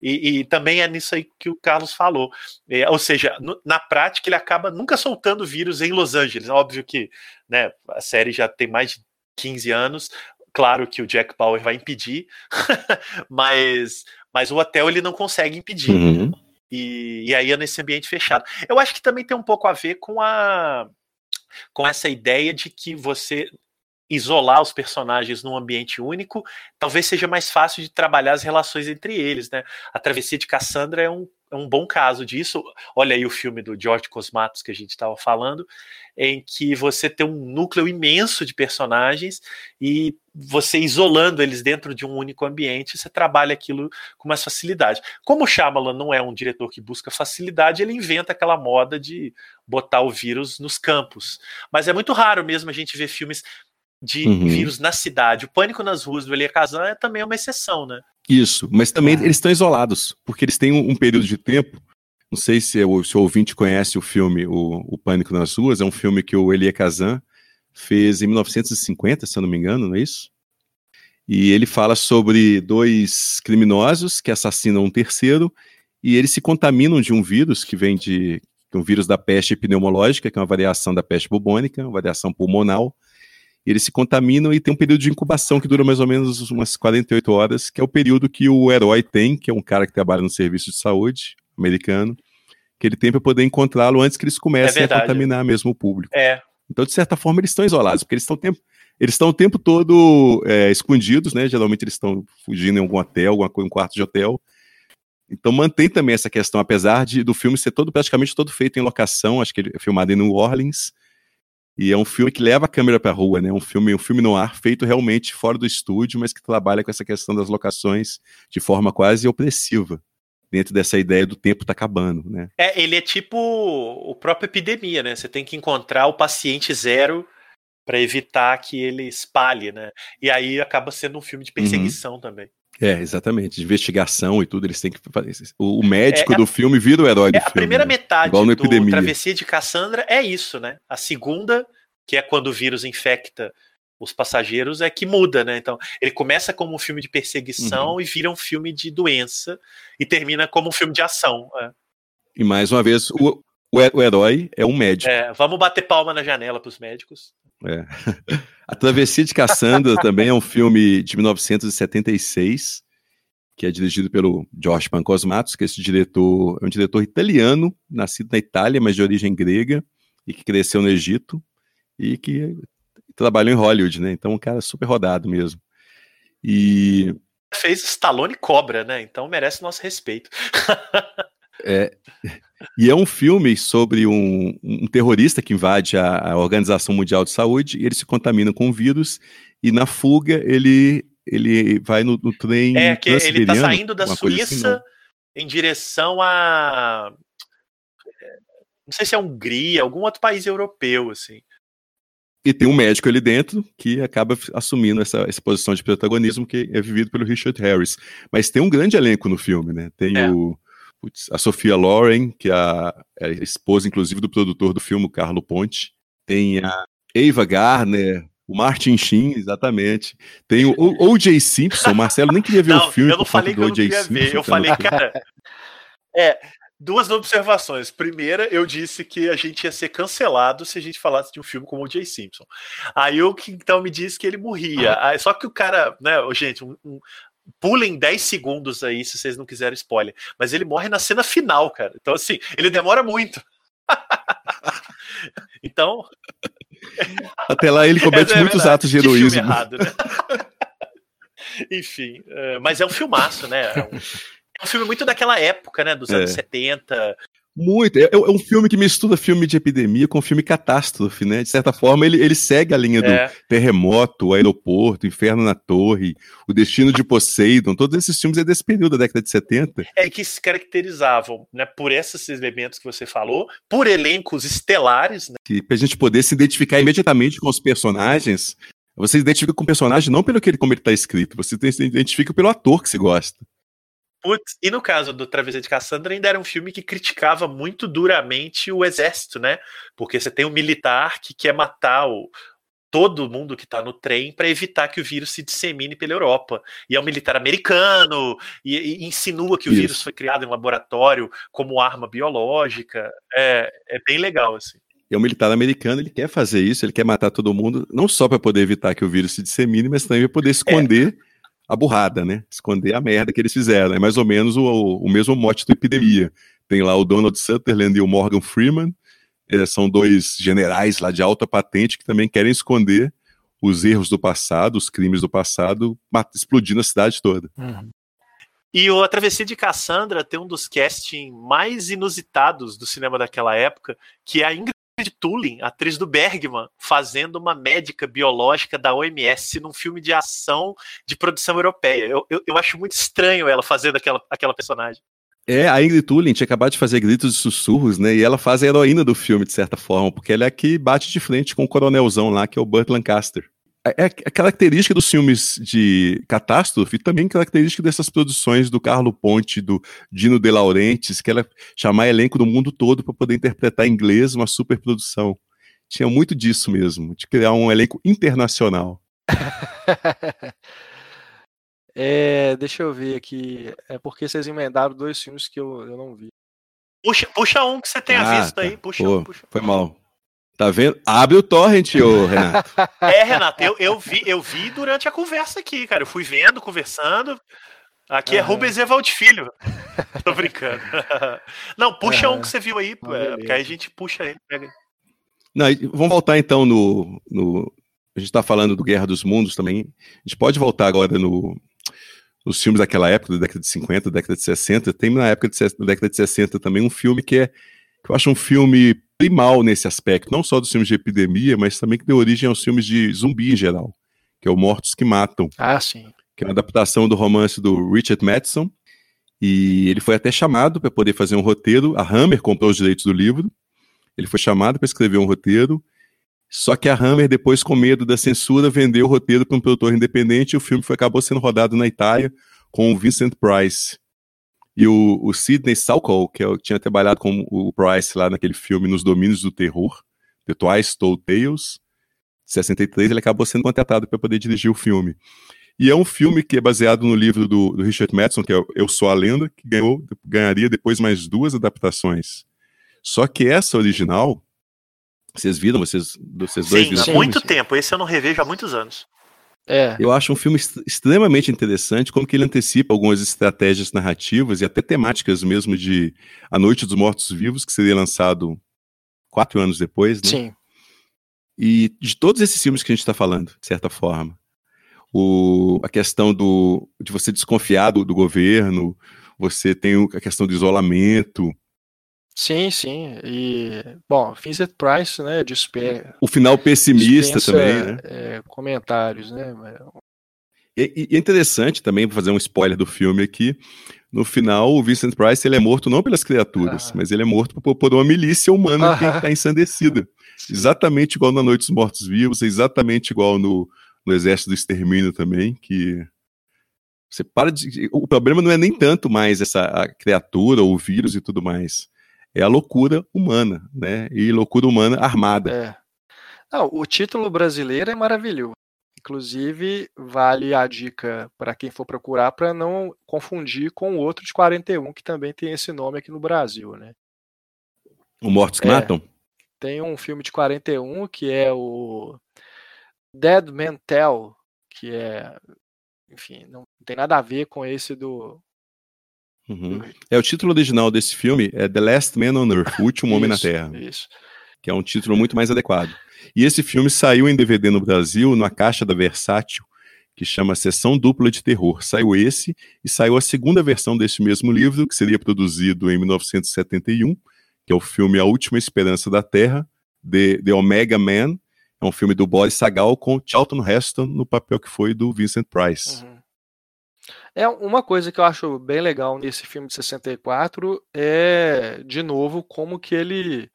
E, e, também é nisso aí que o Carlos falou. É, ou seja, no, na prática, ele acaba nunca soltando vírus em Los Angeles. Óbvio que né, a série já tem mais de 15 anos, Claro que o Jack Bauer vai impedir, mas, mas o hotel ele não consegue impedir. Uhum. E, e aí é nesse ambiente fechado. Eu acho que também tem um pouco a ver com a com essa ideia de que você isolar os personagens num ambiente único, talvez seja mais fácil de trabalhar as relações entre eles, né? A travessia de Cassandra é um, é um bom caso disso. Olha aí o filme do George Cosmatos que a gente estava falando, em que você tem um núcleo imenso de personagens e você isolando eles dentro de um único ambiente, você trabalha aquilo com mais facilidade. Como o Shyamalan não é um diretor que busca facilidade, ele inventa aquela moda de botar o vírus nos campos. Mas é muito raro mesmo a gente ver filmes de uhum. vírus na cidade. O pânico nas ruas do Elia Kazan é também uma exceção, né? Isso, mas também ah. eles estão isolados, porque eles têm um, um, período de tempo. Não sei se o, se o ouvinte conhece o filme o, o Pânico nas Ruas, é um filme que o Elia Kazan fez em 1950, se eu não me engano, não é isso? E ele fala sobre dois criminosos que assassinam um terceiro e eles se contaminam de um vírus que vem de um vírus da peste pneumológica, que é uma variação da peste bubônica, uma variação pulmonal, eles se contaminam e tem um período de incubação que dura mais ou menos umas 48 horas, que é o período que o herói tem, que é um cara que trabalha no serviço de saúde americano, que ele tem para poder encontrá-lo antes que eles comecem é a contaminar mesmo o público. É. Então, de certa forma, eles estão isolados, porque eles estão o tempo, eles estão o tempo todo é, escondidos, né? Geralmente eles estão fugindo em algum hotel, alguma coisa, um quarto de hotel. Então mantém também essa questão, apesar de do filme ser todo praticamente todo feito em locação, acho que ele é filmado em New Orleans, e é um filme que leva a câmera para a rua, né? Um filme, um filme no ar feito realmente fora do estúdio, mas que trabalha com essa questão das locações de forma quase opressiva, dentro dessa ideia do tempo tá acabando, né? É, ele é tipo o próprio epidemia, né? Você tem que encontrar o paciente zero para evitar que ele espalhe, né? E aí acaba sendo um filme de uhum. perseguição uhum. também. É, exatamente. De investigação e tudo, eles têm que fazer. O médico é, do filme vira o herói é, do a filme. A primeira né? metade do epidemia. Travessia de Cassandra é isso, né? A segunda, que é quando o vírus infecta os passageiros, é que muda, né? Então, ele começa como um filme de perseguição uhum. e vira um filme de doença e termina como um filme de ação. É. E mais uma vez, o, o, herói é um médico. É, vamos bater palma na janela para os médicos. É. A Travessia de Cassandra também é um filme de 1976, que é dirigido pelo George Pancosmatos, que é esse diretor é um diretor italiano, nascido na Itália, mas de origem grega, e que cresceu no Egito, e que trabalhou em Hollywood, né? Então, um cara super rodado mesmo. E. Fez Stallone Cobra, né? Então merece nosso respeito. É, e é um filme sobre um, um terrorista que invade a, a, Organização Mundial de Saúde e ele se contamina com o vírus e na fuga ele, ele vai no, no trem É, que ele está saindo da Suíça assim, em direção a... Não sei se é Hungria, algum outro país europeu, assim. E tem um médico ali dentro que acaba assumindo essa, essa posição de protagonismo que é vivido pelo Richard Harris. Mas tem um grande elenco no filme, né? Tem é. o Putz, a Sofia Loren, que é a, é a, esposa, inclusive, do produtor do filme, Carlo Ponte. Tem a Eva Garner, o Martin Sheen, exatamente. Tem o O.J. Simpson. Marcelo nem queria ver não, o filme. Eu não falei que eu não queria Simpson, ver. Eu falei, cara. É, Duas observações. Primeira, eu disse que a gente ia ser cancelado se a gente falasse de um filme como o Jay Simpson. Aí o que então me disse que ele morria. Aí, só que o cara, né, gente, um, um, pulem 10 segundos aí se vocês não quiserem spoiler. Mas ele morre na cena final, cara. Então, assim, ele demora muito. então. Até lá ele comete é, é muitos atos de heroísmo. Errado, né? Enfim, é, mas é um filmaço, né? É um, é um, filme muito daquela época, né? Dos anos 70. Muito. É, é, um filme que mistura filme de epidemia com filme catástrofe, né? De certa forma, ele, ele segue a linha do é. terremoto, o aeroporto, inferno na torre, o destino de Poseidon. Todos esses filmes é desse período da década de 70. É que se caracterizavam, né? Por esses elementos que você falou, por elencos estelares, né? Que pra gente poder se identificar imediatamente com os personagens. Você se identifica com o personagem não pelo que ele, como ele está escrito, você se identifica pelo ator que você gosta. Putz, e no caso do Travessia de Cassandra, ainda era um filme que criticava muito duramente o exército, né? Porque você tem um militar que quer matar o, todo mundo que está no trem para evitar que o vírus se dissemine pela Europa. E é um militar americano, e, e insinua que o Isso. vírus foi criado em laboratório como arma biológica. É, é bem legal, assim. É um militar americano, ele quer fazer isso, ele quer matar todo mundo, não só para poder evitar que o vírus se dissemine, mas também para poder esconder. É a burrada, né? Esconder a merda que eles fizeram. É mais ou menos o, o mesmo mote do Epidemia. Tem lá o Donald Sutherland e o Morgan Freeman. Eles são dois generais lá de alta patente que também querem esconder os erros do passado, os crimes do passado, explodindo a cidade toda. Uhum. E o A Travessia de Cassandra tem um dos castings mais inusitados do cinema daquela época, que é a Ingrid de Tulin, atriz do Bergman, fazendo uma médica biológica da OMS num filme de ação de produção europeia. Eu, eu, eu acho muito estranho ela fazendo aquela, aquela personagem. É, a Ingrid Tulin tinha acabado de fazer gritos e sussurros, né? E ela faz a heroína do filme, de certa forma, porque ela é que bate de frente com o coronelzão lá, que é o Burt Lancaster. É, é a característica dos filmes de catástrofe também característica dessas produções do Carlo Ponte, do Dino De Laurentiis, que ela chamar elenco do mundo todo para poder interpretar em inglês uma superprodução. Tinha muito disso mesmo, de criar um elenco internacional. é, deixa eu ver aqui. É porque vocês emendaram dois filmes que eu, eu não vi. Puxa, puxa um que você tenha ah, visto tá. aí. Puxa Pô, um, puxa. Foi mal. Tá vendo? Abre o torrent, ô Renato. É, Renato, eu, eu, vi, eu vi durante a conversa aqui, cara. Eu fui vendo, conversando. Aqui uhum. é Rubens Evald Filho. Tô brincando. Não, puxa uhum. um que você viu aí, ah, porque aí a gente puxa ele, pega. Não, vamos voltar então no, no. A gente tá falando do Guerra dos Mundos também. A gente pode voltar agora no, nos filmes daquela época, da década de 50, da década de 60. Tem na época de, da década de 60 também um filme que é. Que eu acho um filme primal nesse aspecto, não só dos filmes de epidemia, mas também que deu origem aos filmes de zumbi em geral, que é o Mortos que Matam. Ah, sim. Que é uma adaptação do romance do Richard Madison. E ele foi até chamado para poder fazer um roteiro. A Hammer comprou os direitos do livro. Ele foi chamado para escrever um roteiro. Só que a Hammer, depois, com medo da censura, vendeu o roteiro para um produtor independente e o filme foi, acabou sendo rodado na Itália com o Vincent Price. E o, o Sidney Salkow, que eu tinha trabalhado com o Price lá naquele filme Nos Domínios do Terror, The Twice Told Tales, 63, ele acabou sendo contratado para poder dirigir o filme. E é um filme que é baseado no livro do, do Richard Madison, que é Eu Sou a Lenda, que ganhou, ganharia depois mais duas adaptações. Só que essa original, vocês viram, vocês, vocês dois Sim, viram? há muito tempo. Esse eu não revejo há muitos anos. É. Eu acho um filme extremamente interessante, como que ele antecipa algumas estratégias narrativas e até temáticas mesmo de A Noite dos Mortos Vivos, que seria lançado quatro anos depois, né? Sim. E de todos esses filmes que a gente está falando, de certa forma, o, a questão do, de você desconfiar do, do governo, você tem a questão do isolamento, Sim, sim. E, bom, Vincent Price, né, dispensa, O final pessimista também, né? É, comentários, né? E, e é interessante também, para fazer um spoiler do filme aqui, no final o Vincent Price ele é morto não pelas criaturas, ah. mas ele é morto por, por uma milícia humana ah. que está ensandecida. Exatamente igual na Noite dos Mortos Vivos, exatamente igual no, no Exército do Extermínio também, que você para de. O problema não é nem tanto mais essa criatura, ou o vírus e tudo mais é a loucura humana, né? E loucura humana armada. É. Não, o título brasileiro é maravilhoso. Inclusive, vale a dica para quem for procurar para não confundir com o outro de 41, que também tem esse nome aqui no Brasil, né? O Mortos que é, Matam? Tem um filme de 41 que é o Dead Man Tell, que é, enfim, não tem nada a ver com esse do. Uhum. É o título original desse filme é The Last Man on Earth, o último homem na Terra. Isso. Que é um título muito mais adequado. E esse filme saiu em DVD no Brasil, na caixa da Versátil, que chama Sessão Dupla de Terror. Saiu esse e saiu a segunda versão desse mesmo livro, que seria produzido em 1971, que é o filme A Última Esperança da Terra, The, The Omega Man. É um filme do Boris Sagal com Charlton Heston no papel que foi do Vincent Price. Uhum. É uma coisa que eu acho bem legal nesse filme de 64 é, de novo, como que ele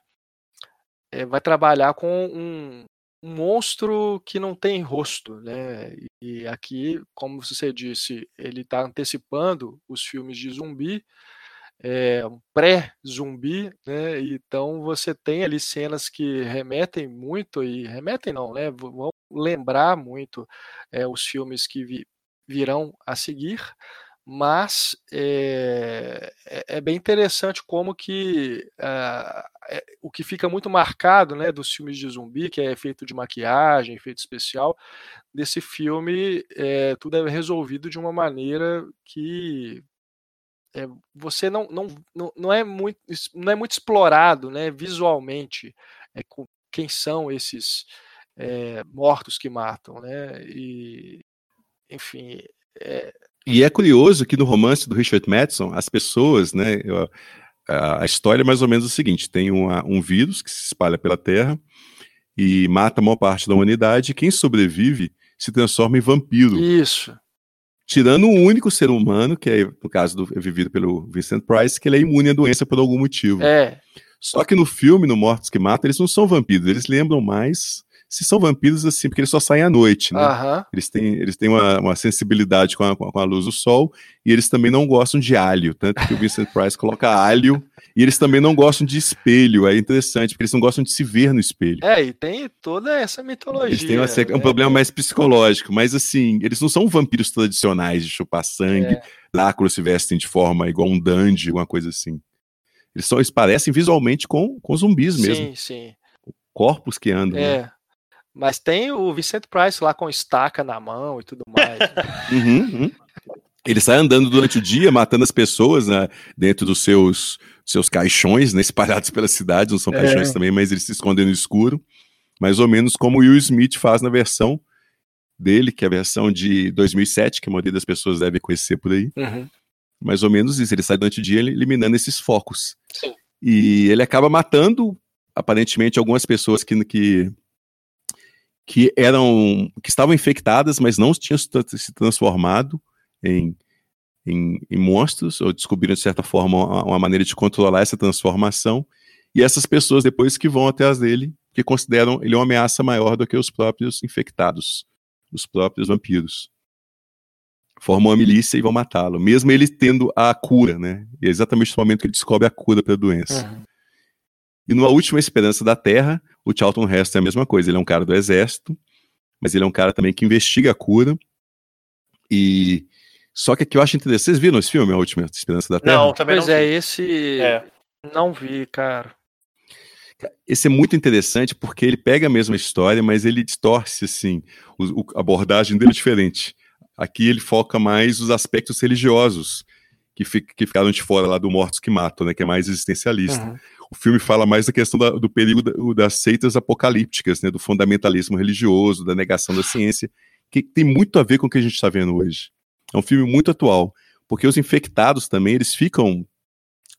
é, vai trabalhar com um, um, monstro que não tem rosto, né? E aqui, como você disse, ele está antecipando os filmes de zumbi, é, um pré-zumbi, né? Então você tem ali cenas que remetem muito e remetem não, né? Vão lembrar muito é, os filmes que vi, virão a seguir mas é, é, bem interessante como que uh, é, o que fica muito marcado né, dos filmes de zumbi, que é efeito de maquiagem, efeito especial, desse filme é, tudo é resolvido de uma maneira que é, você não, não, não, é muito, não é muito explorado né, visualmente é, com, quem são esses mortos que matam. Né, e, enfim, é, e é curioso que no romance do Richard Madison, as pessoas, né, a, história é mais ou menos o seguinte: tem uma, um vírus que se espalha pela Terra e mata a maior parte da humanidade, e quem sobrevive se transforma em vampiro. Isso. Tirando um único ser humano, que é, no caso, do, é vivido pelo Vincent Price, que ele é imune à doença por algum motivo. É. Só que no filme, no Mortos que Matam, eles não são vampiros, eles lembram mais se são vampiros assim, porque eles só saem à noite, né? Uhum. Eles têm, eles têm uma, uma sensibilidade com a, com a luz do sol e eles também não gostam de alho, tanto que o Vincent Price coloca alho e eles também não gostam de espelho, é interessante, porque eles não gostam de se ver no espelho. É, e tem toda essa mitologia. Eles têm uma, né? um problema mais psicológico, mas assim, eles não são vampiros tradicionais de chupar sangue, é. Drácula se vestem de forma igual um dandy, uma coisa assim. Eles, são, eles parecem visualmente com, com zumbis mesmo. Sim, sim. Corpos que andam. É. Né? Mas tem o Vicent Price lá com estaca na mão e tudo mais. uhum, uhum. Ele sai andando durante o dia, matando as pessoas né, dentro dos seus, seus caixões, né, espalhados pela cidade. Não são é. caixões também, mas eles se escondem no escuro. Mais ou menos como o Will Smith faz na versão dele, que é a versão de 2007, que a maioria das pessoas deve conhecer por aí. Uhum. Mais ou menos isso. Ele sai durante o dia eliminando esses focos. Sim. E ele acaba matando, aparentemente, algumas pessoas que, que que eram que estavam infectadas, mas não tinham se transformado em, em, em monstros, ou descobriram de certa forma uma, uma, maneira de controlar essa transformação. E essas pessoas depois que vão atrás dele, que consideram ele uma ameaça maior do que os próprios infectados, os próprios vampiros. Formam uma milícia e vão matá-lo, mesmo ele tendo a cura, né? E é exatamente no momento que ele descobre a cura para a doença. Uhum. E numa última esperança da Terra, o Charlton Heston é a mesma coisa. Ele é um cara do exército, mas ele é um cara também que investiga a cura. E só que aqui eu acho interessante. Vocês viram esse filme, A Última Esperança da Terra? Não, também pois não. É, esse. É. Não vi, cara. Esse é muito interessante porque ele pega a mesma história, mas ele distorce assim. O, a abordagem dele é diferente. Aqui ele foca mais os aspectos religiosos que, fica, que ficaram de fora lá do Mortos que Matam, né? Que é mais existencialista. Uhum o filme fala mais da questão da, do perigo da, das seitas apocalípticas, né, do fundamentalismo religioso, da negação da ciência, que tem muito a ver com o que a gente está vendo hoje. É um filme muito atual, porque os infectados também, eles ficam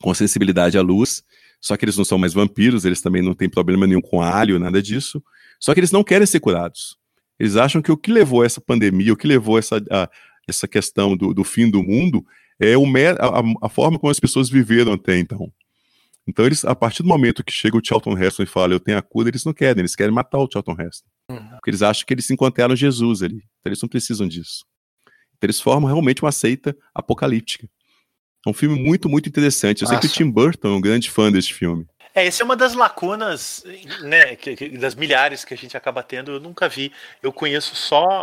com sensibilidade à luz, só que eles não são mais vampiros, eles também não têm problema nenhum com alho, nada disso, só que eles não querem ser curados. Eles acham que o que levou essa pandemia, o que levou essa, a, essa questão do, do, fim do mundo, é o, a, a forma como as pessoas viveram até então. Então, eles, a partir do momento que chega o Charlton Heston e fala, eu tenho a cura, eles não querem, eles querem matar o Charlton Heston. Uhum. Porque eles acham que eles encontraram Jesus ali. Então, eles não precisam disso. Então, eles formam realmente uma seita apocalíptica. É um filme muito, muito interessante. Eu Nossa. sei que o Tim Burton é um grande fã desse filme. É, essa é uma das lacunas, né, que, que, das milhares que a gente acaba tendo. Eu nunca vi. Eu conheço só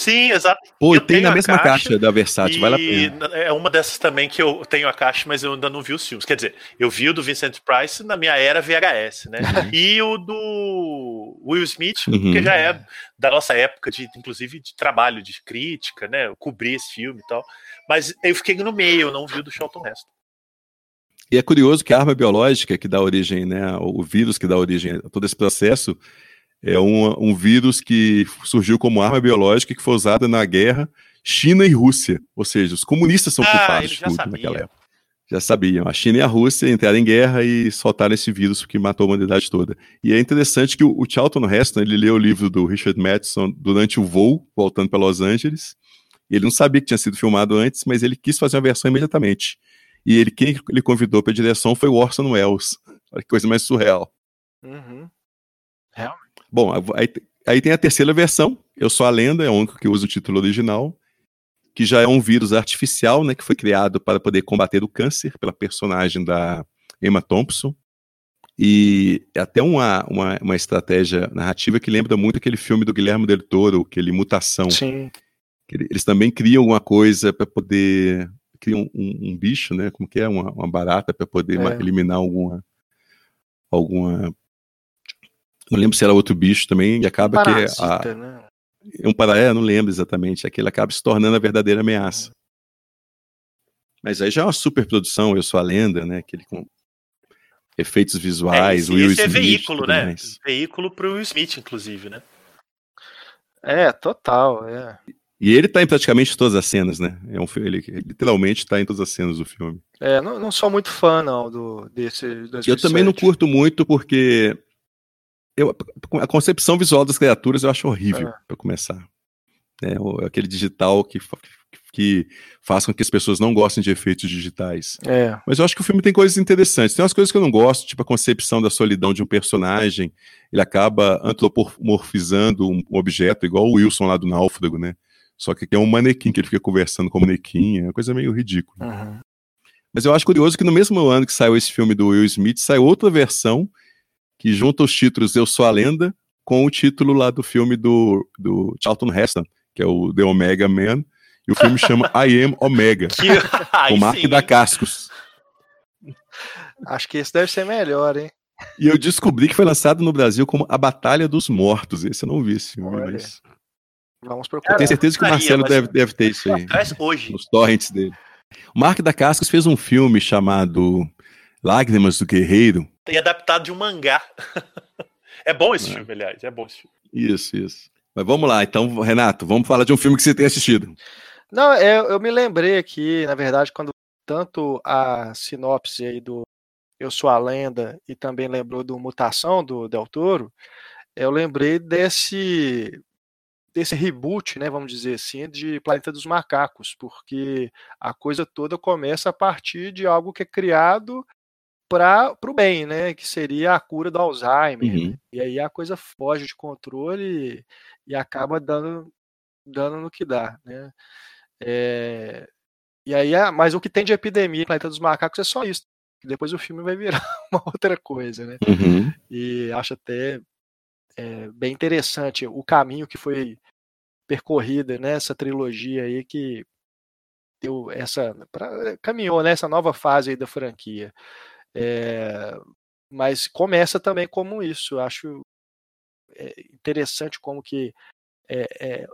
Sim, exato. Pô, eu tem na mesma caixa, caixa, da Versátil, vale a pena. É uma dessas também que eu tenho a caixa, mas eu ainda não vi os filmes. Quer dizer, eu vi o do Vincent Price na minha era VHS, né? Uhum. e o do Will Smith, uhum. que já é da nossa época, de, inclusive de trabalho, de crítica, né? Eu cobri esse filme e tal. Mas eu fiquei no meio, eu não vi o do Charlton Heston. E é curioso que a arma biológica que dá origem, né, o vírus que dá origem a todo esse processo, é um, um vírus que surgiu como arma biológica que foi usada na guerra China e Rússia. Ou seja, os comunistas são ah, culpados de tudo sabia. naquela época. Já sabiam. A China e a Rússia entraram em guerra e soltaram esse vírus que matou a humanidade toda. E é interessante que o, o Charlton Heston, ele leu o livro do Richard Madison durante o voo, voltando para Los Angeles. Ele não sabia que tinha sido filmado antes, mas ele quis fazer uma versão imediatamente. E ele, quem ele convidou para a direção foi o Orson Welles. Olha que coisa mais surreal. Uhum. Realmente. Bom, aí, aí tem a terceira versão, Eu Sou a Lenda, é o único que usa o título original, que já é um vírus artificial, né, que foi criado para poder combater o câncer pela personagem da Emma Thompson. E é até uma, uma, uma estratégia narrativa que lembra muito aquele filme do Guilherme Del Toro, aquele Mutação. Sim. Eles também criam alguma coisa para poder. Criam um, um, bicho, né? Como que é? Uma, uma barata para poder é. eliminar alguma, alguma não lembro se era outro bicho também, e acaba que a, né? um paraé, não lembro exatamente, aquele acaba se tornando a verdadeira ameaça. Mas aí já é uma super produção, Eu Sou a Lenda, né? Aquele com efeitos visuais, é, esse, Will esse é Smith, é veículo, né? Mais. Veículo pro Will Smith, inclusive, né? É, total, é. E ele tá em praticamente todas as cenas, né? É um, ele literalmente tá em todas as cenas do filme. É, não, não sou muito fã, não, do, desse 2007. Eu também não curto muito, porque eu, a concepção visual das criaturas eu acho horrível, é. para começar. É, aquele digital que, que faz com que as pessoas não gostem de efeitos digitais. É. Mas eu acho que o filme tem coisas interessantes. Tem umas coisas que eu não gosto, tipo a concepção da solidão de um personagem. Ele acaba antropomorfizando um objeto, igual o Wilson lá do Náufrago, né? Só que aqui é um manequim que ele fica conversando com o manequim, é uma coisa meio ridícula. Uhum. Mas eu acho curioso que no mesmo ano que saiu esse filme do Will Smith, saiu outra versão que junta os títulos Eu Sou a Lenda com o título lá do filme do, do Charlton Heston, que é o The Omega Man, e o filme chama I Am Omega, que... com Mark da Cascos. Acho que esse deve ser melhor, hein? E eu descobri que foi lançado no Brasil como A Batalha dos Mortos. Esse eu não vi esse filme, Olha. mas. Vamos procurar. Eu tenho certeza que o Marcelo deve, deve ter isso aí. Hoje. Nos torrents dele. O Mark da Cascos fez um filme chamado Lágrimas do Guerreiro. Tem adaptado de um mangá. é bom esse é. filme, aliás. É bom esse filme. Isso, isso. Mas vamos lá, então, Renato, vamos falar de um filme que você tem assistido. Não, eu, eu me lembrei aqui, na verdade, quando tanto a sinopse aí do Eu Sou a Lenda e também lembrou do Mutação do Del Toro, eu lembrei desse desse reboot, né, vamos dizer assim, de Planeta dos Macacos, porque a coisa toda começa a partir de algo que é criado para o bem, né? Que seria a cura do Alzheimer. Uhum. E aí a coisa foge de controle e, e acaba dando, dando no que dá, né? É, e aí, mas o que tem de epidemia Planeta dos Macacos é só isso. Depois o filme vai virar uma outra coisa, né? Uhum. E acho até é, bem interessante o caminho que foi percorrida nessa trilogia aí que deu essa pra, caminhou nessa nova fase da franquia. É, mas começa também como isso. Eu acho é, interessante como que é, é,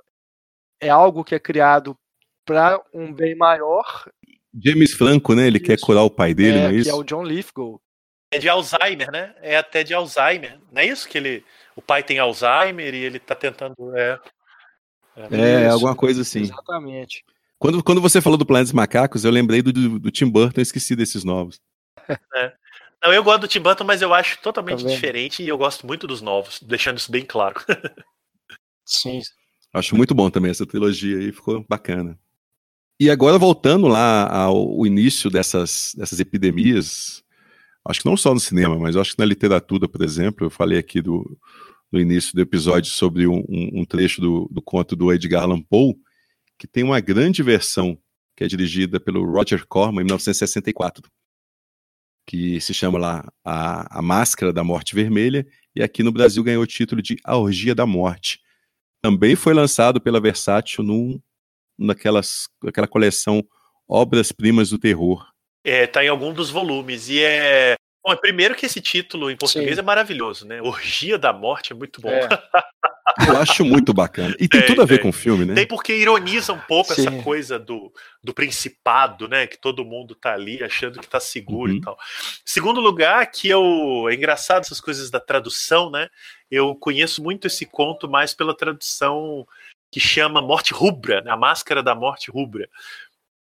é, algo que é criado para um bem maior. James Franco, né? Ele isso. quer curar o pai dele, é, não é isso? Que é o John Lithgow. É de Alzheimer, né? É até de Alzheimer. Não é isso que ele. O pai tem Alzheimer e ele está tentando. É, é, é alguma coisa assim. Exatamente. Quando, quando você falou do Planeta dos Macacos, eu lembrei do, do, do Tim Burton, esqueci desses novos. É. Não, eu gosto do Tim Burton, mas eu acho totalmente tá diferente e eu gosto muito dos novos, deixando isso bem claro. Sim. Acho muito bom também essa trilogia aí, ficou bacana. E agora voltando lá ao início dessas, dessas epidemias, acho que não só no cinema, mas acho que na literatura, por exemplo, eu falei aqui do, no início do episódio sobre um, um trecho do, do conto do Edgar Allan Poe, que tem uma grande versão que é dirigida pelo Roger Corman em 1964 que se chama lá a, a Máscara da Morte Vermelha, e aqui no Brasil ganhou o título de A Orgia da Morte. também foi lançado pela Versátil num, naquelas, naquela coleção Obras-Primas do Terror. É, tá em algum dos volumes. E é. Bom, primeiro que esse título em português Sim. é maravilhoso, né? Orgia da Morte é muito bom. É. Eu acho muito bacana. E tem, tem tudo a ver tem. com o filme, né? Tem porque ironiza um pouco Sim. essa coisa do, do principado, né? Que todo mundo tá ali achando que tá seguro uhum. e tal. Segundo lugar, que eu. É engraçado essas coisas da tradução, né? Eu conheço muito esse conto mais pela tradução que chama Morte Rubra, né? a Máscara da Morte Rubra.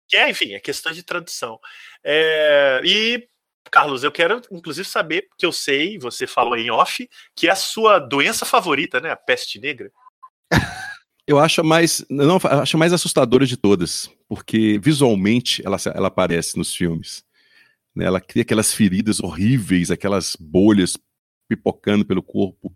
Que é, enfim, é questão de tradução. É, e Carlos, eu quero inclusive saber, porque eu sei, você falou em off, que é a sua doença favorita, né? A peste negra. Eu acho mais, não, acho mais assustadora de todas, porque visualmente ela, ela aparece nos filmes. Né? Ela cria aquelas feridas horríveis, aquelas bolhas pipocando pelo corpo.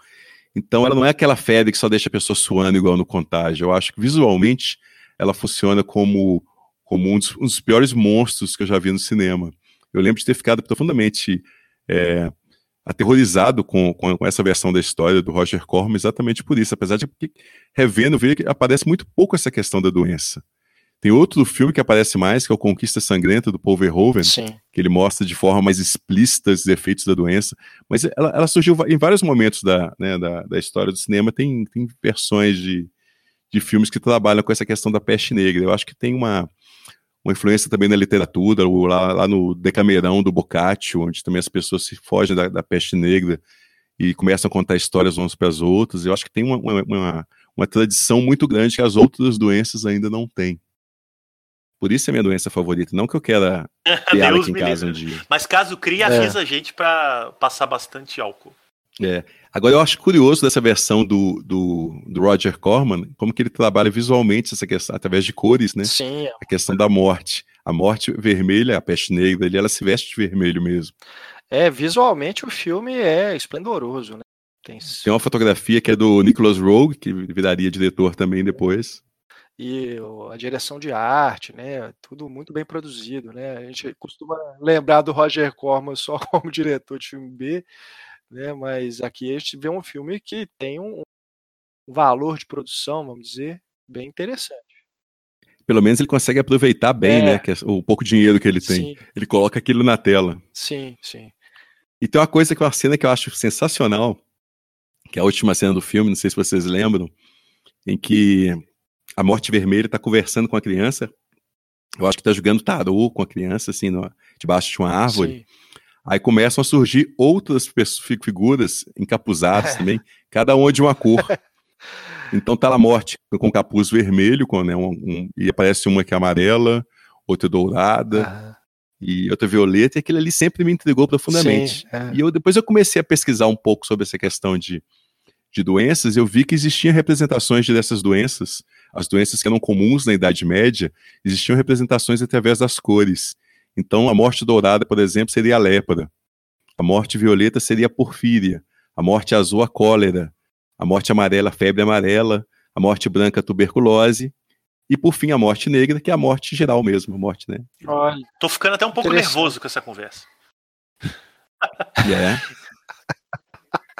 Então ela não é aquela febre que só deixa a pessoa suando igual no contágio. Eu acho que visualmente ela funciona como, como um, dos, um dos piores monstros que eu já vi no cinema. Eu lembro de ter ficado profundamente é, aterrorizado com, com, com, essa versão da história do Roger Corman exatamente por isso, apesar de que, revendo, ver que aparece muito pouco essa questão da doença. Tem outro filme que aparece mais, que é o Conquista Sangrenta, do Paul Verhoeven, Sim. que ele mostra de forma mais explícita os efeitos da doença, mas ela, ela surgiu em vários momentos da, né, da, da, história do cinema, tem, tem versões de, de filmes que trabalham com essa questão da peste negra. Eu acho que tem uma, uma influência também na literatura, lá, lá no Decamerão do Boccaccio, onde também as pessoas se fogem da, da peste negra e começam a contar histórias umas para as outras. Eu acho que tem uma, uma, uma, uma, tradição muito grande que as outras doenças ainda não têm. Por isso é minha doença favorita. Não que eu queira criar aqui em casa um dia. Mas caso crie, avisa é. a gente para passar bastante álcool. É. Agora eu acho curioso dessa versão do, do, do, Roger Corman, como que ele trabalha visualmente essa questão, através de cores, né? Sim. A questão da morte. A morte vermelha, a peste negra, ali, ela se veste de vermelho mesmo. É, visualmente o filme é esplendoroso, né? Tem... Tem uma fotografia que é do Nicholas Rogue, que viraria diretor também depois. E a direção de arte, né? Tudo muito bem produzido, né? A gente costuma lembrar do Roger Corman só como diretor de filme B, né? Mas aqui a gente vê um filme que tem um, um valor de produção, vamos dizer, bem interessante. Pelo menos ele consegue aproveitar bem, né, é. né? Que é o pouco dinheiro que ele tem. Sim. Ele coloca aquilo na tela. Sim, sim. E tem uma coisa que é uma cena que eu acho sensacional, que é a última cena do filme, não sei se vocês lembram, em que a Morte Vermelha está conversando com a criança. Eu acho que está jogando tarô com a criança, assim, no, debaixo de uma árvore. Sim. Aí começam a surgir outras figuras encapuzadas também, cada uma de uma cor. Então tá lá a morte com capuz vermelho, com, né, um, um, e aparece uma que é amarela, outra dourada, ah. e outra violeta, e aquilo ali sempre me intrigou profundamente. Sim, é. E eu depois eu comecei a pesquisar um pouco sobre essa questão de, de doenças, eu vi que existiam representações dessas doenças, as doenças que eram comuns na Idade Média, existiam representações através das cores. Então, a morte dourada, por exemplo, seria a lepra. A morte violeta seria a porfíria. A morte azul, a cólera. A morte amarela, a febre amarela. A morte branca, a tuberculose. E, por fim, a morte negra, que é a morte geral mesmo, a morte, né? Olha, tô ficando até um pouco nervoso com essa conversa. É.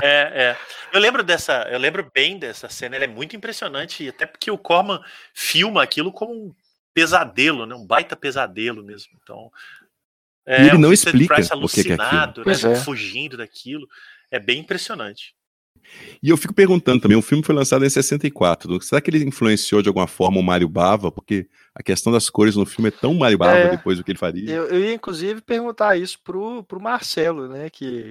É, é. Eu lembro dessa, eu lembro bem dessa cena, ela é muito impressionante, até porque o Corman filma aquilo como um pesadelo, né? Um baita pesadelo mesmo. Então, é, e ele não explica o que, que é aquilo. Né? É. Fugindo daquilo. É bem impressionante. E eu fico perguntando também, o filme foi lançado em 64. Será que ele influenciou de alguma forma o Mário Bava? Porque a questão das cores no filme é tão Mário Bava é, depois do que ele faria. Eu, eu, ia inclusive perguntar isso pro, pro Marcelo, né? Que,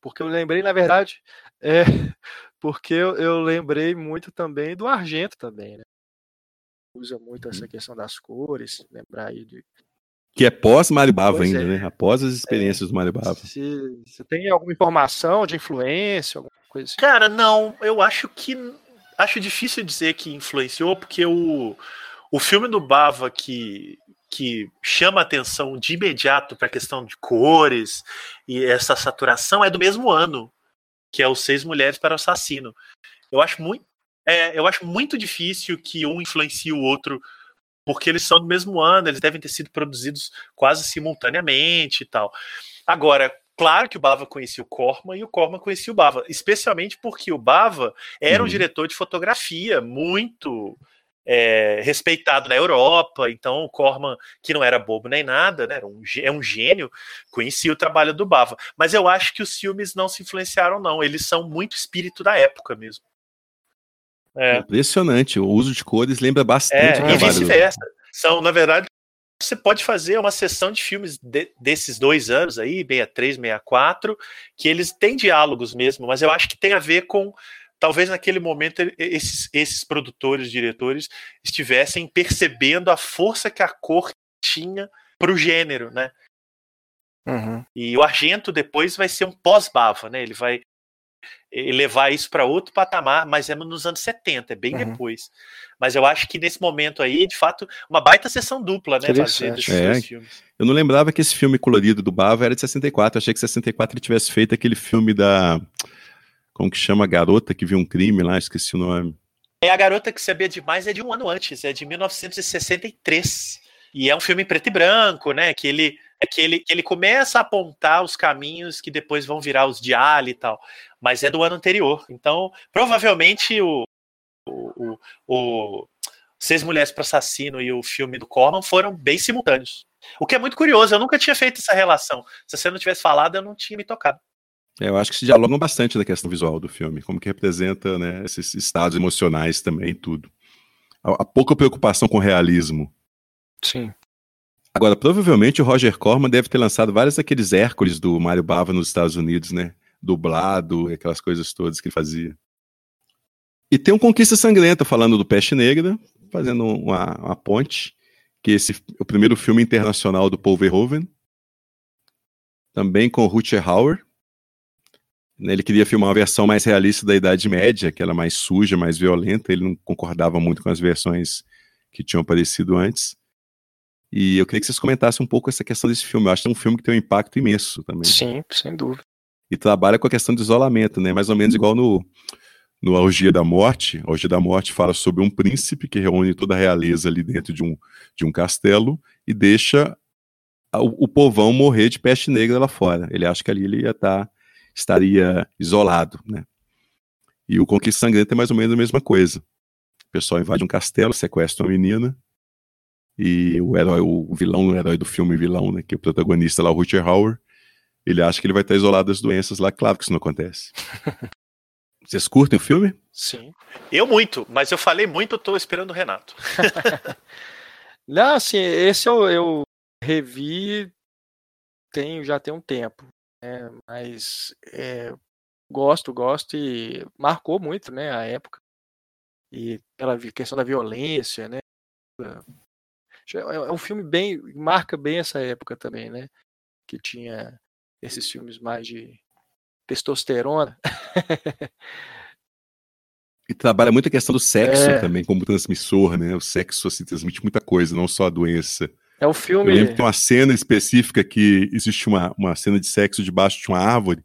porque eu lembrei, na verdade, é, porque eu, eu lembrei muito também do Argento também, né? Usa muito essa questão das cores, lembrar aí de. Que é pós Maribava ainda, é. né? Após as experiências é. do Maribava. Se, se tem alguma informação de influência, alguma coisa assim? Cara, não. Eu acho que. Acho difícil dizer que influenciou, porque o, o filme do Bava que, que chama atenção de imediato para a questão de cores e essa saturação é do mesmo ano, que é o Seis Mulheres para o Assassino. Eu acho muito é, eu acho muito difícil que um influencie o outro, porque eles são do mesmo ano, eles devem ter sido produzidos quase simultaneamente e tal. Agora, Claro que o Bava conhecia o Corman e o Corman conhecia o Bava, especialmente porque o Bava era um uhum. diretor de fotografia muito é, respeitado na Europa, então o Corman, que não era bobo nem nada, né, um, é um gênio, conhecia o trabalho do Bava. Mas eu acho que os filmes não se influenciaram, não. Eles são muito espírito da época mesmo. É. Impressionante, o uso de cores lembra bastante. É, e vice-versa. São, na verdade, você pode fazer uma sessão de filmes de, desses dois anos aí, 63, 64, que eles têm diálogos mesmo, mas eu acho que tem a ver com talvez naquele momento esses, esses produtores, diretores, estivessem percebendo a força que a cor tinha para o gênero, né? Uhum. E o Argento depois vai ser um pós-Bava, né? Ele vai levar isso para outro patamar, mas é nos anos 70, é bem uhum. depois. Mas eu acho que nesse momento aí, de fato, uma baita sessão dupla, né? Fazer desses é, dois filmes. Eu não lembrava que esse filme colorido do Bava era de 64. Eu achei que 64 ele tivesse feito aquele filme da como que chama a garota que viu um crime lá? Esqueci o nome. É a garota que sabia demais, é de um ano antes, é de 1963. E é um filme preto e branco, né? Que ele, é que ele, que ele começa a apontar os caminhos que depois vão virar os de Ali e tal. Mas é do ano anterior. Então, provavelmente o, o, o, o Seis Mulheres para Assassino e o filme do Corman foram bem simultâneos. O que é muito curioso, eu nunca tinha feito essa relação. Se você não tivesse falado, eu não tinha me tocado. É, eu acho que se dialogam bastante da questão visual do filme, como que representa né, esses estados emocionais também, tudo. A, pouca preocupação com o realismo. Sim. Agora, provavelmente o Roger Corman deve ter lançado vários daqueles Hércules do Mario Bava nos Estados Unidos, né? Dublado, aquelas coisas todas que ele fazia. E tem um Conquista Sangrenta falando do Peste Negra, fazendo uma, uma ponte, que esse o primeiro filme internacional do Paul Verhoeven. Também com Rutger Hauer, né, ele queria filmar uma versão mais realista da Idade Média, que era mais suja, mais violenta. Ele não concordava muito com as versões que tinham aparecido antes. E eu queria que vocês comentassem um pouco essa questão desse filme. Eu acho que é um filme que tem um impacto imenso também. Sim, sem dúvida. E trabalha com a questão do isolamento, né? Mais ou menos igual no, no Orgia da Morte. A Orgia da Morte fala sobre um príncipe que reúne toda a realeza ali dentro de um, de um castelo e deixa o, o povão morrer de peste negra lá fora. Ele acha que ali ele ia estar tá estaria isolado, né? E o Conquista Sangrenta é mais ou menos a mesma coisa. O pessoal invade um castelo, sequestra uma menina, e o herói, o vilão, o herói do filme vilão, né, que é o protagonista lá, o Rutger Hauer, ele acha que ele vai estar isolado das doenças lá, claro que isso não acontece. Vocês curtem o filme? Sim. Eu muito, mas eu falei muito, eu tô esperando o Renato. não, assim, esse eu, eu revi tem, já tem um tempo. É, mas é, gosto, gosto e marcou muito, né, a época. E pela questão da violência, né? É, é um filme bem marca bem essa época também, né? Que tinha esses filmes mais de testosterona. E trabalha muito a questão do sexo é. também como transmissor, né? O sexo assim, transmite muita coisa, não só a doença. É um filme. Eu lembro que tem uma cena específica que existe uma, uma cena de sexo debaixo de uma árvore,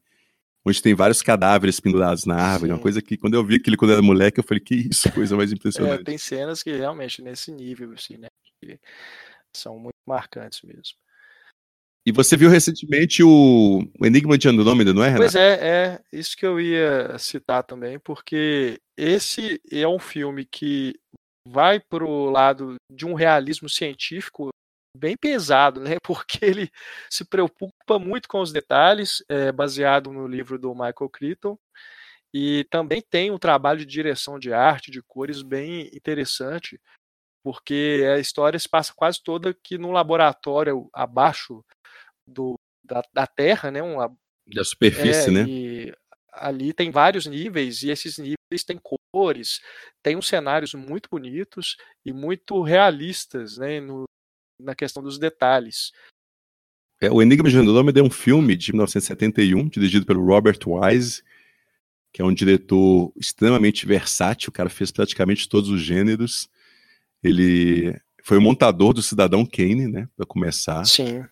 onde tem vários cadáveres pendurados na árvore. Sim. Uma coisa que, quando eu vi aquilo quando eu era moleque, eu falei, que isso, coisa mais impressionante. É, tem cenas que realmente nesse nível, assim, né? são muito marcantes mesmo. E você viu recentemente o, o Enigma de Andrômeda, não é, Renato? Pois é, é isso que eu ia citar também, porque esse é um filme que vai para o lado de um realismo científico bem pesado, né? Porque ele se preocupa muito com os detalhes, é, baseado no livro do Michael Crichton, e também tem um trabalho de direção de arte, de cores bem interessante, porque a história se passa quase toda aqui num laboratório abaixo do, da, da Terra, né? Um, da superfície, é, né? E ali tem vários níveis e esses níveis têm cores, tem uns cenários muito bonitos e muito realistas, né? No, na questão dos detalhes. É, o Enigma de Andrômeda é um filme de 1971, dirigido pelo Robert Wise, que é um diretor extremamente versátil, o cara fez praticamente todos os gêneros. Ele foi o montador do Cidadão Kane, né, para começar. Sim.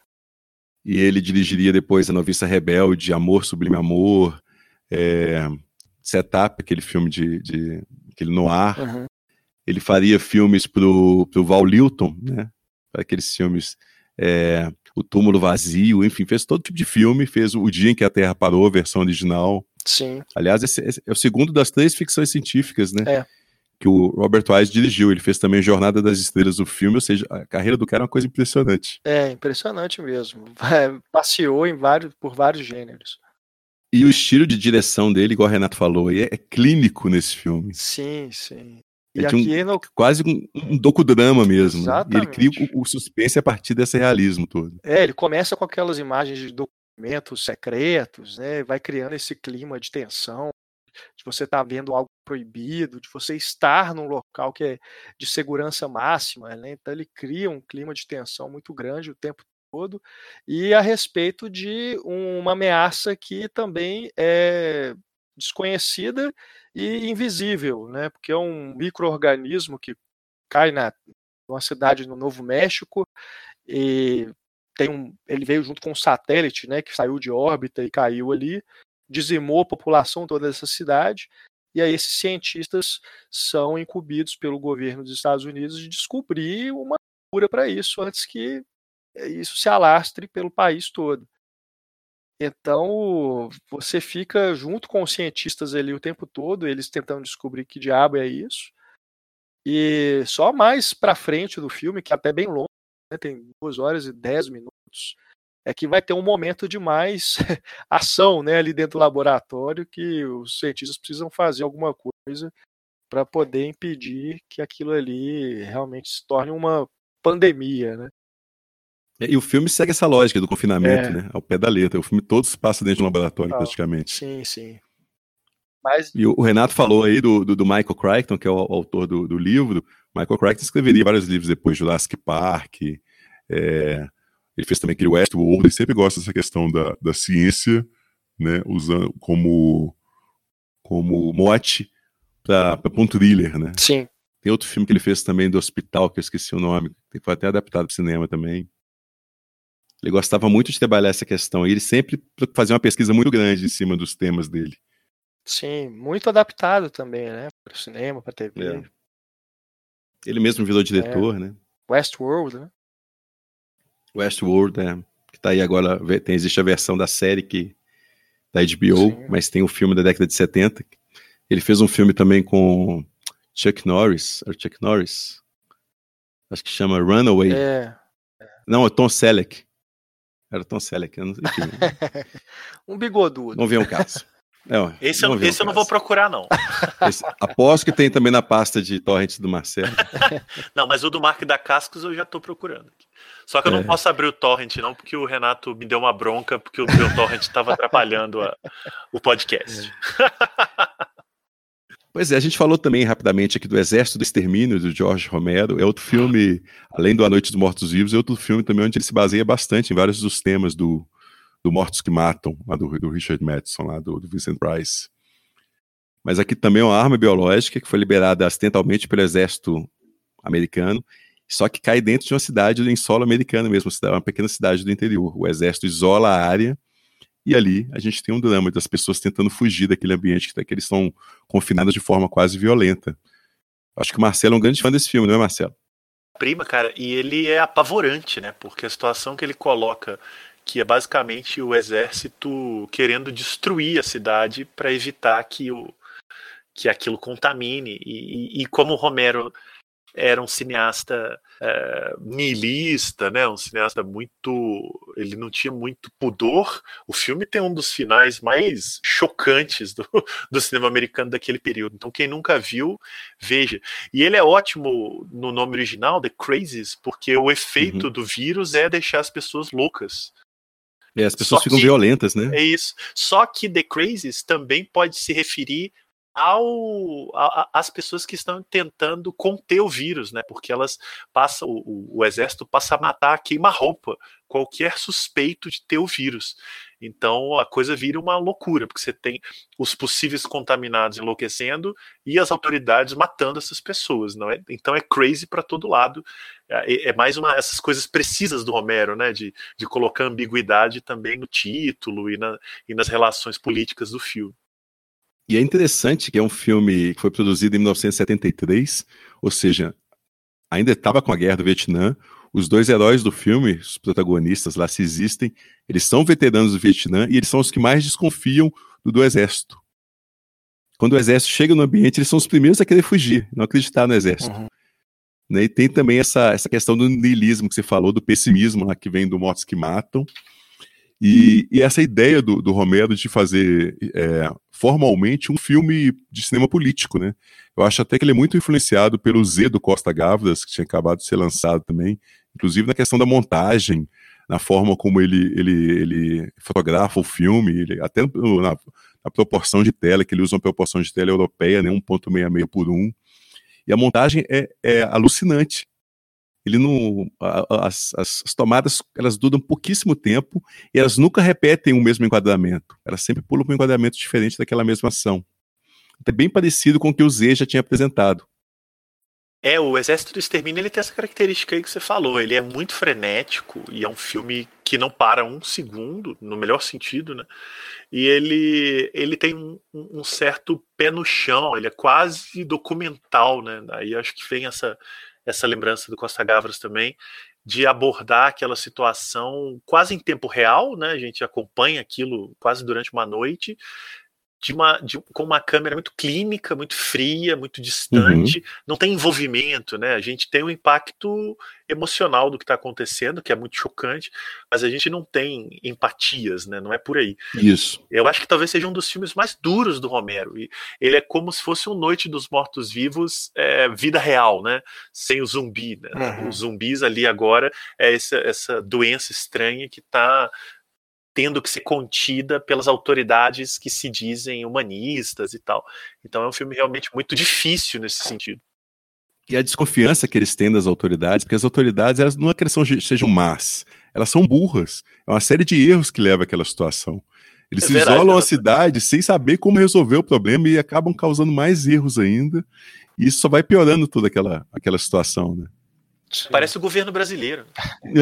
E ele dirigiria depois A Noviça Rebelde, Amor Sublime Amor, é, Setup, aquele filme de, de aquele noir. Uhum. Ele faria filmes pro, pro Val Lilton, né, aqueles filmes é, o túmulo vazio, enfim, fez todo tipo de filme, fez o dia em que a Terra parou, a versão original. Sim. Aliás, esse, esse é o segundo das três ficções científicas, né? É. Que o Robert Wise dirigiu. Ele fez também Jornada das Estrelas, o filme, ou seja, a carreira do cara é uma coisa impressionante. É, impressionante mesmo. É, passeou em vários, por vários gêneros. E o estilo de direção dele, igual o Renato falou, é, é clínico nesse filme. Sim, sim. E é aqui um, no... quase um, um docudrama mesmo. Né? E ele cria o, o, suspense a partir desse realismo todo. É, ele começa com aquelas imagens de documentos secretos, né? Vai criando esse clima de tensão, de você estar tá vendo algo proibido, de você estar num local que é de segurança máxima, né? Então ele cria um clima de tensão muito grande o tempo todo e a respeito de uma ameaça que também é desconhecida e invisível, né? Porque é um microorganismo que cai na uma cidade no Novo México e tem um, ele veio junto com um satélite, né, que saiu de órbita e caiu ali, dizimou a população toda dessa cidade. E aí esses cientistas são incumbidos pelo governo dos Estados Unidos de descobrir uma cura para isso antes que isso se alastre pelo país todo. Então, você fica junto com os cientistas ali o tempo todo, eles tentando descobrir que diabo é isso. E só mais para frente do filme, que é até bem longo, né, tem duas horas e dez minutos, é que vai ter um momento de mais ação né, ali dentro do laboratório, que os cientistas precisam fazer alguma coisa para poder impedir que aquilo ali realmente se torne uma pandemia, né? E o filme segue essa lógica do confinamento, é. né? Ao pé da letra. O filme todo se passa dentro de um laboratório, praticamente. Sim, sim. Mas... E o Renato falou aí do, do, do Michael Crichton, que é o, o autor do, do, livro. Michael Crichton escreveria vários livros depois, Jurassic Park. É... ele fez também aquele Westworld. Ele sempre gosta dessa questão da, da ciência, né? Usando como, como mote para um thriller, né? Sim. Tem outro filme que ele fez também do hospital, que eu esqueci o nome, foi até adaptado para cinema também. Ele gostava muito de trabalhar essa questão e ele sempre fazia uma pesquisa muito grande em cima dos temas dele. Sim, muito adaptado também, né? Para o cinema, para TV. É. Ele mesmo virou diretor, é. né? Westworld, né? Westworld, é. Que tá aí agora, tem, existe a versão da série que da HBO, Sim. mas tem o um filme da década de 70. Ele fez um filme também com Chuck Norris, ou Chuck Norris. Acho que chama Runaway. É. Não, é Tom Selleck. Era Tom Selleck, enfim. um bigodudo. Não vê um caso. É, esse eu, esse eu não vou procurar, não. Esse, aposto que tem também na pasta de torrents do Marcelo. não, mas o do Mark da Cascos eu já estou procurando. Só que eu é. não posso abrir o torrent, não, porque o Renato me deu uma bronca, porque o meu torrent estava atrapalhando a, o podcast. É. Pois é, a gente falou também rapidamente aqui do Exército do Extermínio, do George Romero. É outro filme, além do A Noite dos Mortos Vivos, é outro filme também onde ele se baseia bastante em vários dos temas do, do Mortos que Matam, lá do, do Richard Madison, lá do, do Vincent Price. Mas aqui também é uma arma biológica que foi liberada acidentalmente pelo exército americano, só que cai dentro de uma cidade em solo americano mesmo, uma pequena cidade do interior. O exército isola a área e ali a gente tem um drama das pessoas tentando fugir daquele ambiente que, que eles são confinados de forma quase violenta. Acho que o Marcelo é um grande fã desse filme, não é, Marcelo? Prima, cara, e ele é apavorante, né? Porque a situação que ele coloca, que é basicamente o exército querendo destruir a cidade para evitar que, o, que aquilo contamine. E, e, e como o Romero era um cineasta é, nihilista, né? Um cineasta muito, ele não tinha muito pudor. O filme tem um dos finais mais chocantes do, do cinema americano daquele período. Então quem nunca viu, veja. E ele é ótimo no nome original, The Crazies, porque o efeito uhum. do vírus é deixar as pessoas loucas. É, as pessoas Só ficam que, violentas, né? É isso. Só que The Crazies também pode se referir ao a, as pessoas que estão tentando conter o vírus, né? Porque elas passam o, o exército passa a matar a queima-roupa qualquer suspeito de ter o vírus. Então a coisa vira uma loucura, porque você tem os possíveis contaminados enlouquecendo e as autoridades matando essas pessoas, não é? Então é crazy para todo lado. É, é, mais uma essas coisas precisas do Romero, né? De, de colocar ambiguidade também no título e, na, e nas relações políticas do filme. E é interessante que é um filme que foi produzido em 1973, ou seja, ainda estava com a guerra do Vietnã. os dois heróis do filme, os protagonistas lá, se existem, eles são veteranos do Vietnã e eles são os que mais desconfiam do, do exército. Quando o exército chega no ambiente, eles são os primeiros a querer fugir, não acreditar no exército. Uhum. Né? E tem também essa, essa questão do niilismo que você falou, do pessimismo lá, que vem do Mortos que Matam. E, e essa ideia do, do, Romero de fazer é, formalmente um filme de cinema político, né? Eu acho até que ele é muito influenciado pelo Z do Costa Gávridas, que tinha acabado de ser lançado também, inclusive na questão da montagem, na forma como ele, ele, ele fotografa o filme, ele, até na, na, proporção de tela, que ele usa uma proporção de tela europeia, né, 1.66 por 1. E a montagem é, é alucinante ele não as, as, as, tomadas elas duram pouquíssimo tempo e elas nunca repetem o mesmo enquadramento. Elas sempre pulam para um enquadramento diferente daquela mesma ação. É bem parecido com o que o Z já tinha apresentado. É o Exército do Extermínio ele tem essa característica aí que você falou. Ele é muito frenético e é um filme que não para um segundo no melhor sentido né? E ele ele tem um, um certo pé no chão ele é quase documental né? Aí acho que vem essa essa lembrança do Costa Gavras também, de abordar aquela situação quase em tempo real, né? A gente acompanha aquilo quase durante uma noite, de uma, de, com uma câmera muito clínica, muito fria, muito distante, uhum. não tem envolvimento, né? A gente tem um impacto emocional do que está acontecendo, que é muito chocante, mas a gente não tem empatias, né? Não é por aí. Isso. Eu acho que talvez seja um dos filmes mais duros do Romero. E ele é como se fosse um Noite dos Mortos Vivos, é, vida real, né? Sem o zumbi. Né? Uhum. Os zumbis ali agora é essa, essa doença estranha que está tendo que ser contida pelas autoridades que se dizem humanistas e tal. Então é um filme realmente muito difícil nesse sentido. E a desconfiança que eles têm das autoridades, porque as autoridades elas não é que elas sejam más, elas são burras. É uma série de erros que leva àquela situação. Eles é se verdade, isolam a cidade sem saber como resolver o problema e acabam causando mais erros ainda. E isso só vai piorando toda aquela, aquela situação, né? Parece o governo brasileiro.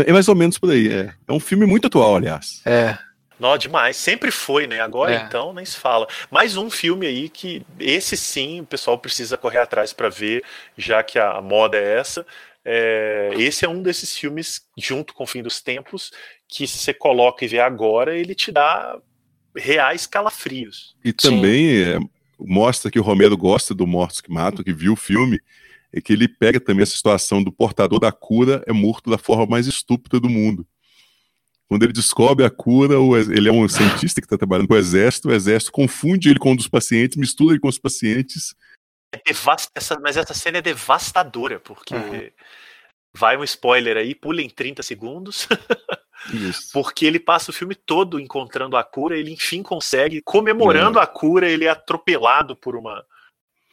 É mais ou menos por aí. É, é um filme muito atual, aliás. É. Não, demais. Sempre foi, né? Agora é. então nem se fala. Mais um filme aí que esse sim o pessoal precisa correr atrás para ver, já que a moda é essa. É, esse é um desses filmes, junto com o Fim dos Tempos, que se você coloca e vê agora, ele te dá reais calafrios. E também é, mostra que o Romero gosta do Mortos que Matam, que viu o filme, é que ele pega também essa situação do portador da cura é morto da forma mais estúpida do mundo. Quando ele descobre a cura, ele é um cientista que está trabalhando com o exército, o exército confunde ele com um dos pacientes, mistura ele com os pacientes. É essa, mas essa cena é devastadora, porque uhum. vai um spoiler aí, pula em 30 segundos. Isso. Porque ele passa o filme todo encontrando a cura, ele enfim consegue, comemorando é. a cura, ele é atropelado por uma,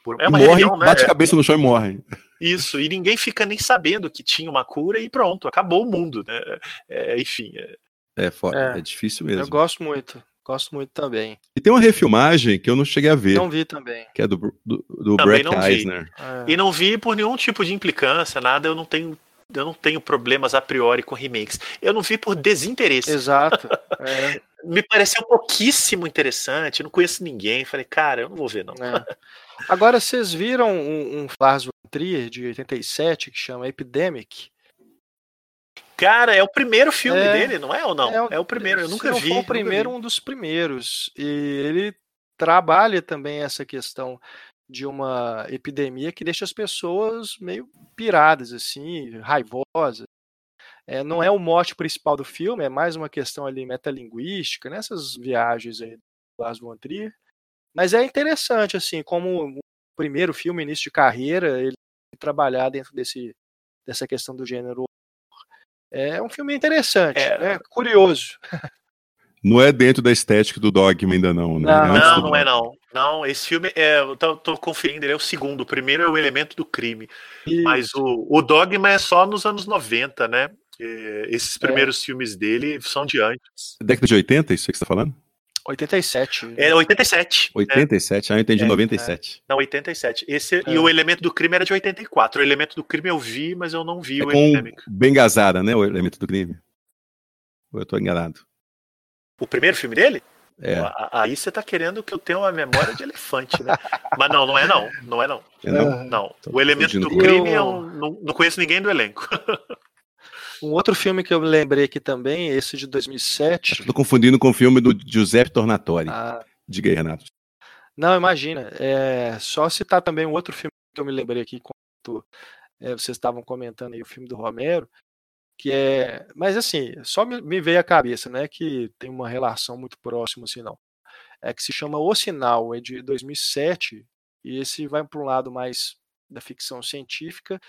por... É uma morre, religião, né? bate a cabeça no chão e morre. Isso, e ninguém fica nem sabendo que tinha uma cura e pronto, acabou o mundo, né? É, enfim. É... É, foda, é, é difícil mesmo. Eu gosto muito, gosto muito também. E tem uma refilmagem que eu não cheguei a ver. Não vi também. Que é do, do, do Brett Eisner. É. E não vi por nenhum tipo de implicância, nada, eu não tenho eu não tenho problemas a priori com remakes. Eu não vi por desinteresse. Exato. É. Me pareceu pouquíssimo interessante. Não conheço ninguém. Falei, cara, eu não vou ver, não. É. Agora, vocês viram um, um Lars Trier de 87 que chama Epidemic? Cara, é o primeiro filme é, dele, não é ou não? É o, é o primeiro, eu nunca vi. Foi o primeiro, um dos primeiros. E ele trabalha também essa questão de uma epidemia que deixa as pessoas meio piradas, assim, raivosas. É, não é o mote principal do filme, é mais uma questão ali metalinguística, nessas viagens aí do Lars von Trier. Mas é interessante, assim, como o primeiro filme, início de carreira, ele trabalhar dentro desse, dessa questão do gênero. É um filme interessante, é, é curioso. Não é dentro da estética do Dogma ainda não, né? Não, não, não é não. Não, esse filme, é, eu tô, tô, conferindo, ele é o segundo. O primeiro é o Elemento do Crime. Isso. Mas o, o Dogma é só nos anos 90, né? esses é. primeiros é. filmes dele são de antes. Década de 80, isso aí que você tá falando? 87. É 87. 87, é. ah, eu entendi é, 97. É. Não, 87. Esse, é. E o Elemento do Crime era de 84. O Elemento do Crime eu vi, mas eu não vi é o com Epidemic. Bem gazada, né? O Elemento do Crime. Ou eu tô enganado? O primeiro filme dele? É. Aí você tá querendo que eu tenha uma memória de elefante, né? Mas não, não é não. Não é não. É não? não. O Elemento do Crime eu... não, não conheço ninguém do elenco. Um outro filme que eu me lembrei aqui também, esse de 2007. Estou confundindo com o filme do Giuseppe Tornatori. Ah. Diga aí, Renato. Não, imagina. É, só citar também um outro filme que eu me lembrei aqui, enquanto é, vocês estavam comentando aí o filme do Romero, que é. Mas assim, só me, veio à cabeça, né? Que tem uma relação muito próxima, assim, não. É que se chama O Sinal, é de 2007, e esse vai para um lado mais da ficção científica,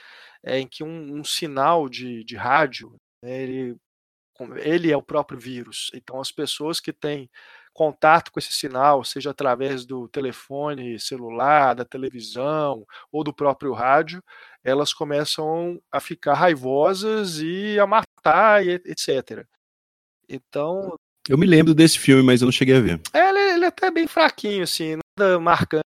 é, em que um, um sinal de, de rádio, né, ele, ele é o próprio vírus. Então, as pessoas que têm contato com esse sinal, seja através do telefone celular, da televisão ou do próprio rádio, elas começam a ficar raivosas e a matar, e etc. Então. Eu me lembro desse filme, mas eu não cheguei a ver. É, ele, ele é até bem fraquinho, assim, nada marcante,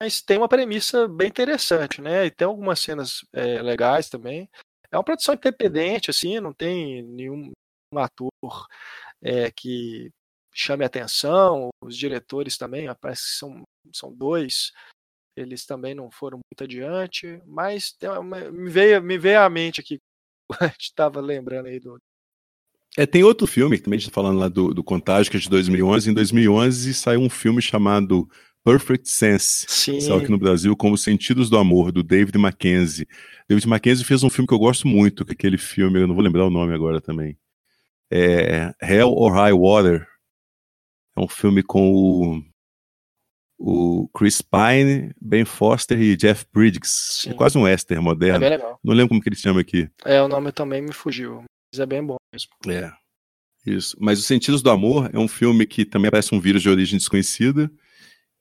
mas tem uma premissa bem interessante, né? E tem algumas cenas é, legais também. É uma produção independente, assim, não tem nenhum ator é, que chame atenção. Os diretores também, parece que são, são dois, eles também não foram muito adiante, mas uma, me, veio, me veio à mente aqui, a gente estava lembrando aí do. É, tem outro filme, que também a gente está falando lá do, do Contágio, que é de 2011. Em 2011 saiu um filme chamado Perfect Sense, Sim. saiu aqui no Brasil, como Sentidos do Amor, do David Mackenzie. David Mackenzie fez um filme que eu gosto muito, que é aquele filme, eu não vou lembrar o nome agora também. É Hell or High Water, é um filme com o, o Chris Pine, Ben Foster e Jeff Bridges. É Sim. É quase um western moderno. É. Não lembro como que ele chama aqui. É, o nome também me fugiu, mas é bem bom mesmo. É. Isso. Mas Os Sentidos do Amor é um filme que também parece um vírus de origem desconhecida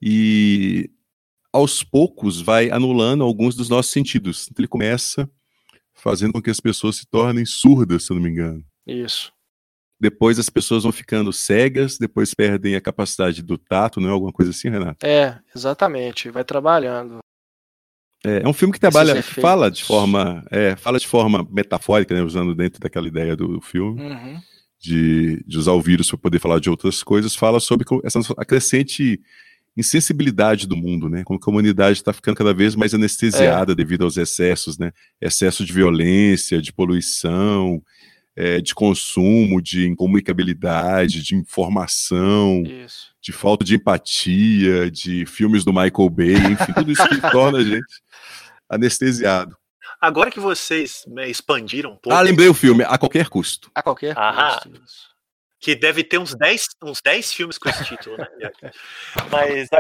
e aos poucos vai anulando alguns dos nossos sentidos. Então ele começa fazendo com que as pessoas se tornem surdas, se eu não me engano. Isso depois as pessoas vão ficando cegas, depois perdem a capacidade do tato, não é alguma coisa assim, Renato? É, exatamente, vai trabalhando. É, é um filme que trabalha, fala de forma, é, fala de forma metafórica, né, usando dentro daquela ideia do filme, uhum. de, de, usar o vírus para poder falar de outras coisas, fala sobre essa crescente insensibilidade do mundo, né? Como que a humanidade está ficando cada vez mais anestesiada é. devido aos excessos, né? Excesso de violência, de poluição, é, de consumo, de incomunicabilidade, de informação, isso. de falta de empatia, de filmes do Michael Bay, enfim, tudo isso que torna a gente anestesiado. Agora que vocês né, expandiram um pouco. Ah, lembrei o filme, A Qualquer Custo. A Qualquer ah, Custo. Que deve ter uns 10 uns dez filmes com esse título, né? Mas a,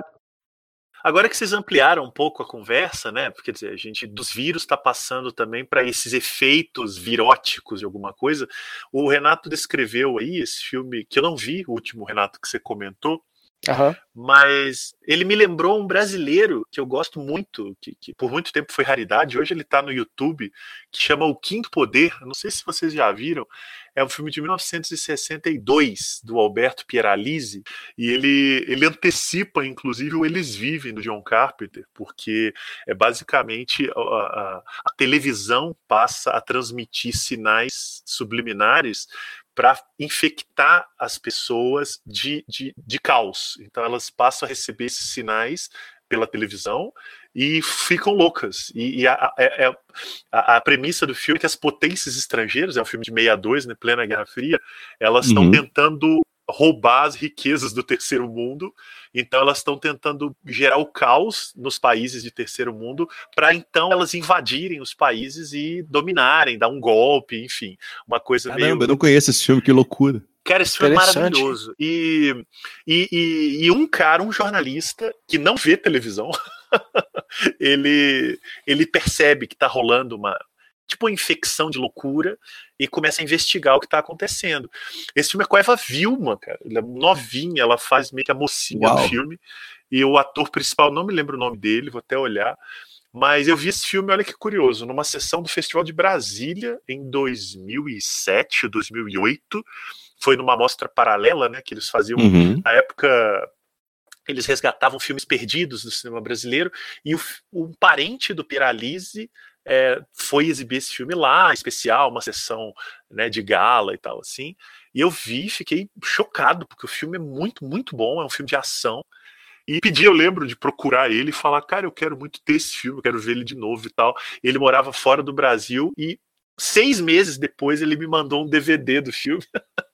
Agora que vocês ampliaram um pouco a conversa, né? Porque dizer, a gente dos vírus está passando também para esses efeitos viróticos de alguma coisa. O Renato descreveu aí esse filme que eu não vi, o último Renato que você comentou, Uhum. Mas ele me lembrou um brasileiro que eu gosto muito, que, que por muito tempo foi raridade, hoje ele está no YouTube, que chama O Quinto Poder. não sei se vocês já viram. É um filme de 1962, do Alberto Pieralisi, e ele, ele antecipa, inclusive, o Eles Vivem, do John Carpenter, porque é basicamente a, a, a televisão passa a transmitir sinais subliminares para infectar as pessoas de, de, de caos. Então elas passam a receber esses sinais pela televisão e ficam loucas. E, e a, a, é, é, a, a, premissa do filme é que as potências estrangeiras, é um filme de 62, né, plena Guerra Fria, elas estão uhum. tentando roubar as riquezas do terceiro mundo. Então elas estão tentando gerar o caos nos países de terceiro mundo para então elas invadirem os países e dominarem, dar um golpe, enfim, uma coisa Caramba, meio. eu não conheço esse filme, que loucura. Cara, esse filme é maravilhoso. E, e, e, e, um cara, um jornalista que não vê televisão, ele, ele percebe que está rolando uma, tipo uma infecção de loucura e começa a investigar o que está acontecendo. Esse filme é com a Eva Vilma, cara. Ela é novinha, ela faz meio que a mocinha Uau. do filme. E o ator principal, não me lembro o nome dele, vou até olhar. Mas eu vi esse filme, olha que curioso, numa sessão do Festival de Brasília em 2007, 2008. Foi numa mostra paralela, né, que eles faziam uhum. na época eles resgatavam filmes perdidos do cinema brasileiro e o, um parente do Piralise é, foi exibir esse filme lá, especial, uma sessão né, de gala e tal, assim. E eu vi, fiquei chocado, porque o filme é muito, muito bom, é um filme de ação. E pedi, eu lembro, de procurar ele e falar, cara, eu quero muito ter esse filme, eu quero ver ele de novo e tal. Ele morava fora do Brasil e seis meses depois ele me mandou um DVD do filme.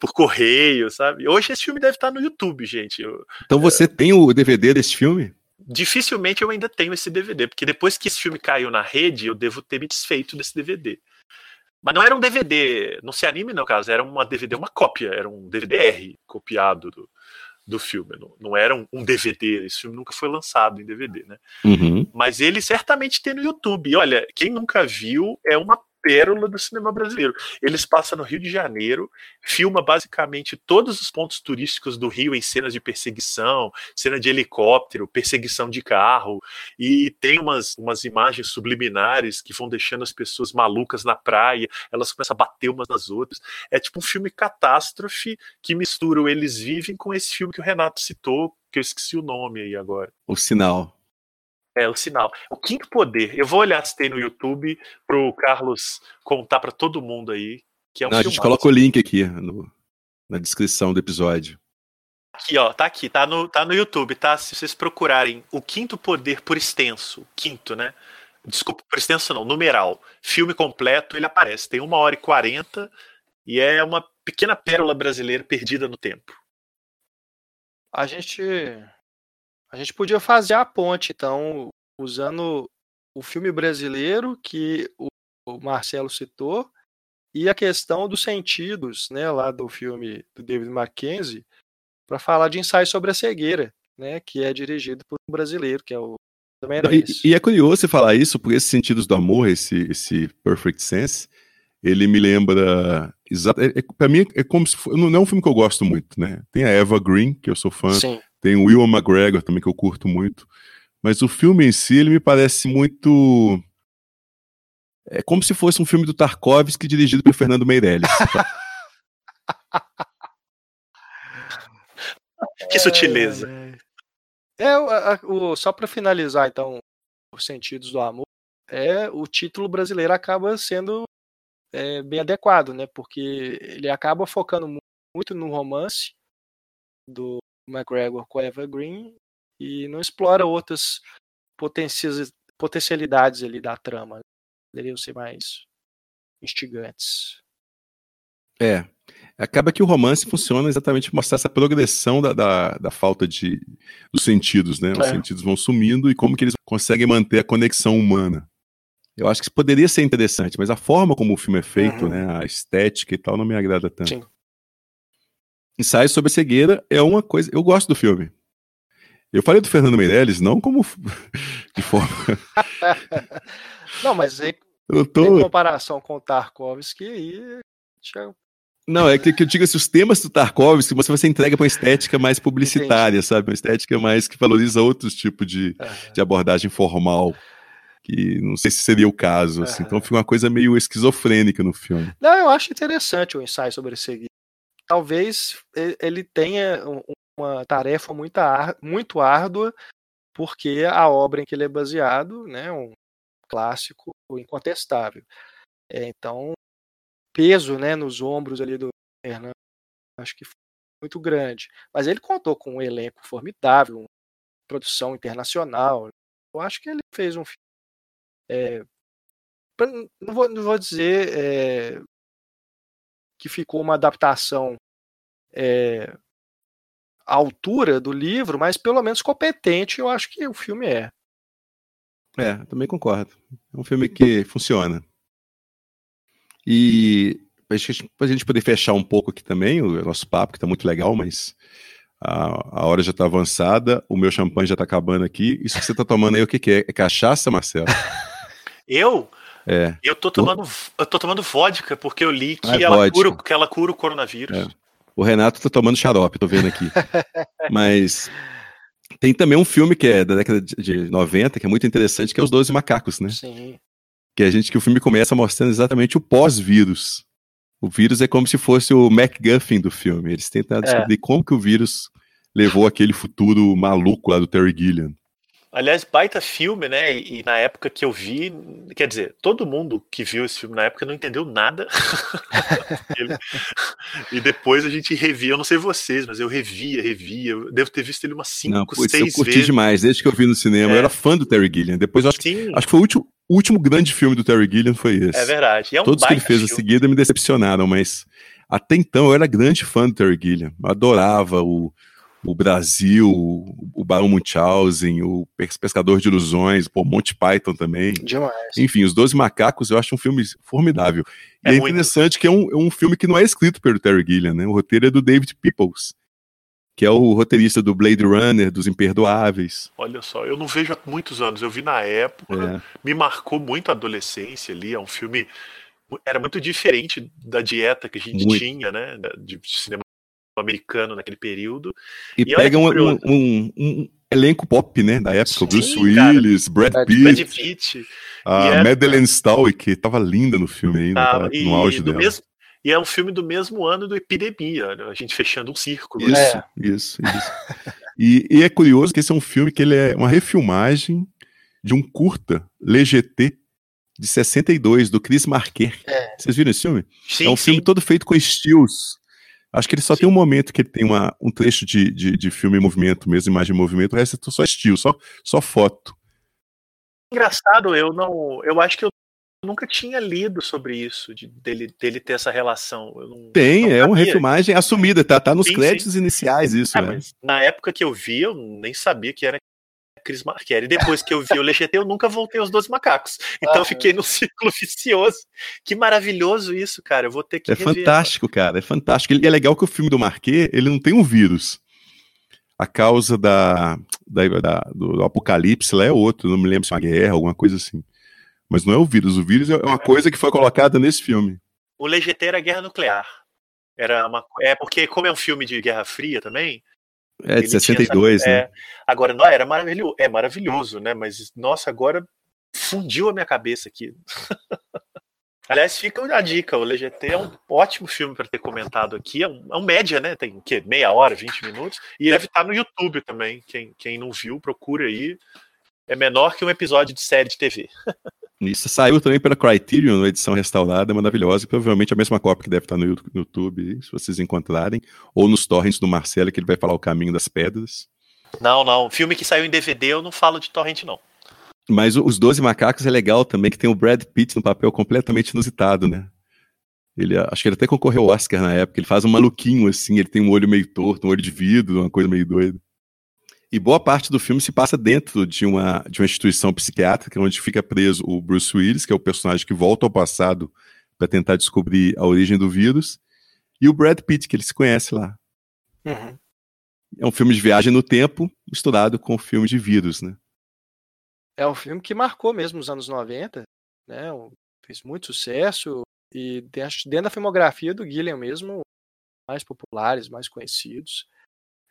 por correio, sabe? Hoje esse filme deve estar no YouTube, gente. Eu, então você é... tem o DVD desse filme? Dificilmente eu ainda tenho esse DVD, porque depois que esse filme caiu na rede, eu devo ter me desfeito desse DVD. Mas não era um DVD, não se anime não, caso, era uma DVD, uma cópia, era um DVD-R copiado do, do filme, não, não era um, um, DVD, esse filme nunca foi lançado em DVD, né? Uhum. Mas ele certamente tem no YouTube. E olha, quem nunca viu, é uma pérola do cinema brasileiro. Eles passam no Rio de Janeiro, filma basicamente todos os pontos turísticos do Rio em cenas de perseguição, cena de helicóptero, perseguição de carro, e tem umas, umas imagens subliminares que vão deixando as pessoas malucas na praia, elas começam a bater umas nas outras. É tipo um filme catástrofe que mistura o Eles Vivem com esse filme que o Renato citou, que eu esqueci o nome aí agora. O Sinal. É, o sinal. O Quinto Poder. Eu vou olhar se tem no YouTube pro Carlos contar para todo mundo aí. Que é um Não, a gente coloca o link aqui no, na descrição do episódio. Aqui, ó, tá aqui, tá no, tá no YouTube, tá? Se vocês procurarem o Quinto Poder por extenso, quinto, né? Desculpa, por extenso não, numeral. Filme completo, ele aparece. Tem uma hora e quarenta e é uma pequena pérola brasileira perdida no tempo. A gente a gente podia fazer a ponte, então, usando o filme brasileiro que o Marcelo citou e a questão dos sentidos, né, lá do filme do David Mackenzie, para falar de ensaio sobre a cegueira, né, que é dirigido por um brasileiro, que é o é e, e, é curioso você falar isso, porque esses sentidos do amor, esse, esse perfect sense, ele me lembra. É, é, para mim, é como se for, não é um filme que eu gosto muito, né? Tem a Eva Green, que eu sou fã. Sim. Tem o Will McGregor também, que eu curto muito. Mas o filme em si, ele me parece muito. É como se fosse um filme do Tarkovsky dirigido por Fernando Meirelles. que sutileza. É, é o, o, só para finalizar, então, os sentidos do amor, é o título brasileiro acaba sendo é, bem adequado, né? Porque ele acaba focando muito no romance do McGregor com a Eva Green e não explora outras potencialidades ali da trama. Poderiam ser mais instigantes. É. Acaba que o romance funciona exatamente mostrar essa progressão da, da, da falta de dos sentidos, né? Os é. sentidos vão sumindo e como que eles conseguem manter a conexão humana. Eu acho que isso poderia ser interessante, mas a forma como o filme é feito, uhum. né, a estética e tal, não me agrada tanto. Sim. Ensaio sobre a cegueira é uma coisa. Eu gosto do filme. Eu falei do Fernando Meirelles, não como de forma. não, mas em, tô... em comparação com o Tarkovsky, aí. Não, é que, que eu digo assim, os temas do Tarkovsky você vai ser entrega para uma estética mais publicitária, Entendi. sabe? Uma estética mais que valoriza outros tipos de, uhum. de abordagem formal. Que não sei se seria o caso, assim. Então fica uma coisa meio esquizofrênica no filme. Não, eu acho interessante o ensaio sobre a cegueira talvez ele tenha uma tarefa muito, muito árdua, porque a obra em que ele é baseado né, um clássico incontestável. É, então, peso né, nos ombros ali do Fernando, acho que foi muito grande. Mas ele contou com um elenco formidável, uma produção internacional. Eu acho que ele fez um filme. É, não, vou, não vou dizer é, que ficou uma adaptação é, à altura do livro, mas pelo menos competente, eu acho que o filme é. É, também concordo. É um filme que funciona. E para a gente poder fechar um pouco aqui também o nosso papo, que está muito legal, mas a, a hora já está avançada, o meu champanhe já está acabando aqui. Isso que você está tomando aí, o que, que é? É cachaça, Marcelo? Eu? É. Eu tô tomando, eu tô tomando vodka, porque eu li que, ah, é ela, cura, que ela cura o coronavírus. É. O Renato tá tomando xarope, tô vendo aqui. Mas tem também um filme que é da década de 90, que é muito interessante, que é Os Doze Macacos, né? Sim. Que a gente que o filme começa mostrando exatamente o pós-vírus. O vírus é como se fosse o MacGuffin do filme. Eles tentam é. descobrir como que o vírus levou aquele futuro maluco lá do Terry Gilliam. Aliás, baita filme, né? E, e, na época que eu vi, quer dizer, todo mundo que viu esse filme na época não entendeu nada. ele, e depois a gente revia, eu não sei vocês, mas eu revia, revia. Eu devo ter visto ele umas 5, 6 vezes. Eu curti demais, desde que eu vi no cinema. É. Eu era fã do Terry Gilliam. Depois acho, Sim. acho que foi o último, o último grande filme do Terry Gilliam foi esse. É verdade. É um Todos que ele fez filme. em seguida me decepcionaram, mas até então eu era grande fã do Terry Gilliam. Eu adorava o o Brasil, o Barão Munchausen, o Pescador de Ilusões, pô, Monty Python também. Demais. Enfim, Os Doze Macacos eu acho um filme formidável. É e é, interessante que é um, é um filme que não é escrito pelo Terry Gilliam, né? O roteiro é do David Peoples, que é o roteirista do Blade Runner, dos Imperdoáveis. Olha só, eu não vejo há muitos anos, eu vi na época, é. me marcou muito a adolescência ali, é um filme era muito diferente da dieta que a gente muito. tinha, né, de cinema americano naquele período. E, e pega um, um, um, um, elenco pop, né, da época, Sim, Bruce Willis, Brad Pitt, Brad Pitt a é, Madeleine Stowe, que tava linda no filme ainda, tá, no auge dela. Mesmo, e é um filme do mesmo ano do Epidemia, né? a gente fechando um círculo. Isso, é. isso, isso. e, e, é curioso que esse é um filme que ele é uma refilmagem de um curta, LGT, de 62, do Chris Marquet. É. Vocês viram esse filme? Sim, é um sim. filme todo feito com estilos Acho que ele só Sim. tem um momento que ele tem uma, um trecho de, de, de, filme em movimento, mesmo imagem em movimento, o resto é só estilo, só, só foto. Engraçado, eu não. Eu acho que eu nunca tinha lido sobre isso, de, dele, dele ter essa relação. Não, tem, não é uma refilmagem assumida, tá, tá nos sim, créditos sim. iniciais isso. É, né? na época que eu vi, eu nem sabia que era Chris Marquette. E depois que eu vi o Legete, eu nunca voltei aos 12 macacos. Então ah, fiquei no círculo vicioso. Que maravilhoso isso, cara. Eu vou ter que. É rever, fantástico, cara. É fantástico. E é legal que o filme do Marquet, ele não tem um vírus. A causa da, da, da do, do, apocalipse lá é outro. Não me lembro se é uma guerra, alguma coisa assim. Mas não é o vírus. O vírus é uma coisa que foi colocada nesse filme. O Legete era guerra nuclear. Era uma, é porque, como é um filme de Guerra Fria também, é, de 62, essa, né? É, agora, não, era maravilhoso, é maravilhoso, né? Mas, nossa, agora fundiu a minha cabeça aqui. Aliás, fica a dica, o LGT é um ótimo filme para ter comentado aqui, é um, é um, média, né? Tem o quê? Meia hora, 20 minutos, e deve estar no YouTube também. Quem, quem não viu, procura aí. É menor que um episódio de série de TV. Isso saiu também pela Criterion, uma edição restaurada, maravilhosa, e provavelmente a mesma cópia que deve estar no YouTube, se vocês encontrarem, ou nos torrents do Marcelo, que ele vai falar o caminho das pedras. Não, não. Filme que saiu em DVD, eu não falo de torrent, não. Mas os Doze Macacos é legal também, que tem o Brad Pitt no papel completamente inusitado, né? Ele, acho que ele até concorreu ao Oscar na época. Ele faz um maluquinho assim, ele tem um olho meio torto, um olho de vidro, uma coisa meio doida. E boa parte do filme se passa dentro de uma, de uma instituição psiquiátrica, onde fica preso o Bruce Willis, que é o personagem que volta ao passado para tentar descobrir a origem do vírus, e o Brad Pitt, que ele se conhece lá. Uhum. É um filme de viagem no tempo, misturado com filme de vírus, né? É um filme que marcou mesmo os anos 90, né? Fez muito sucesso e dentro da filmografia do Gilliam mesmo, mais populares, mais conhecidos.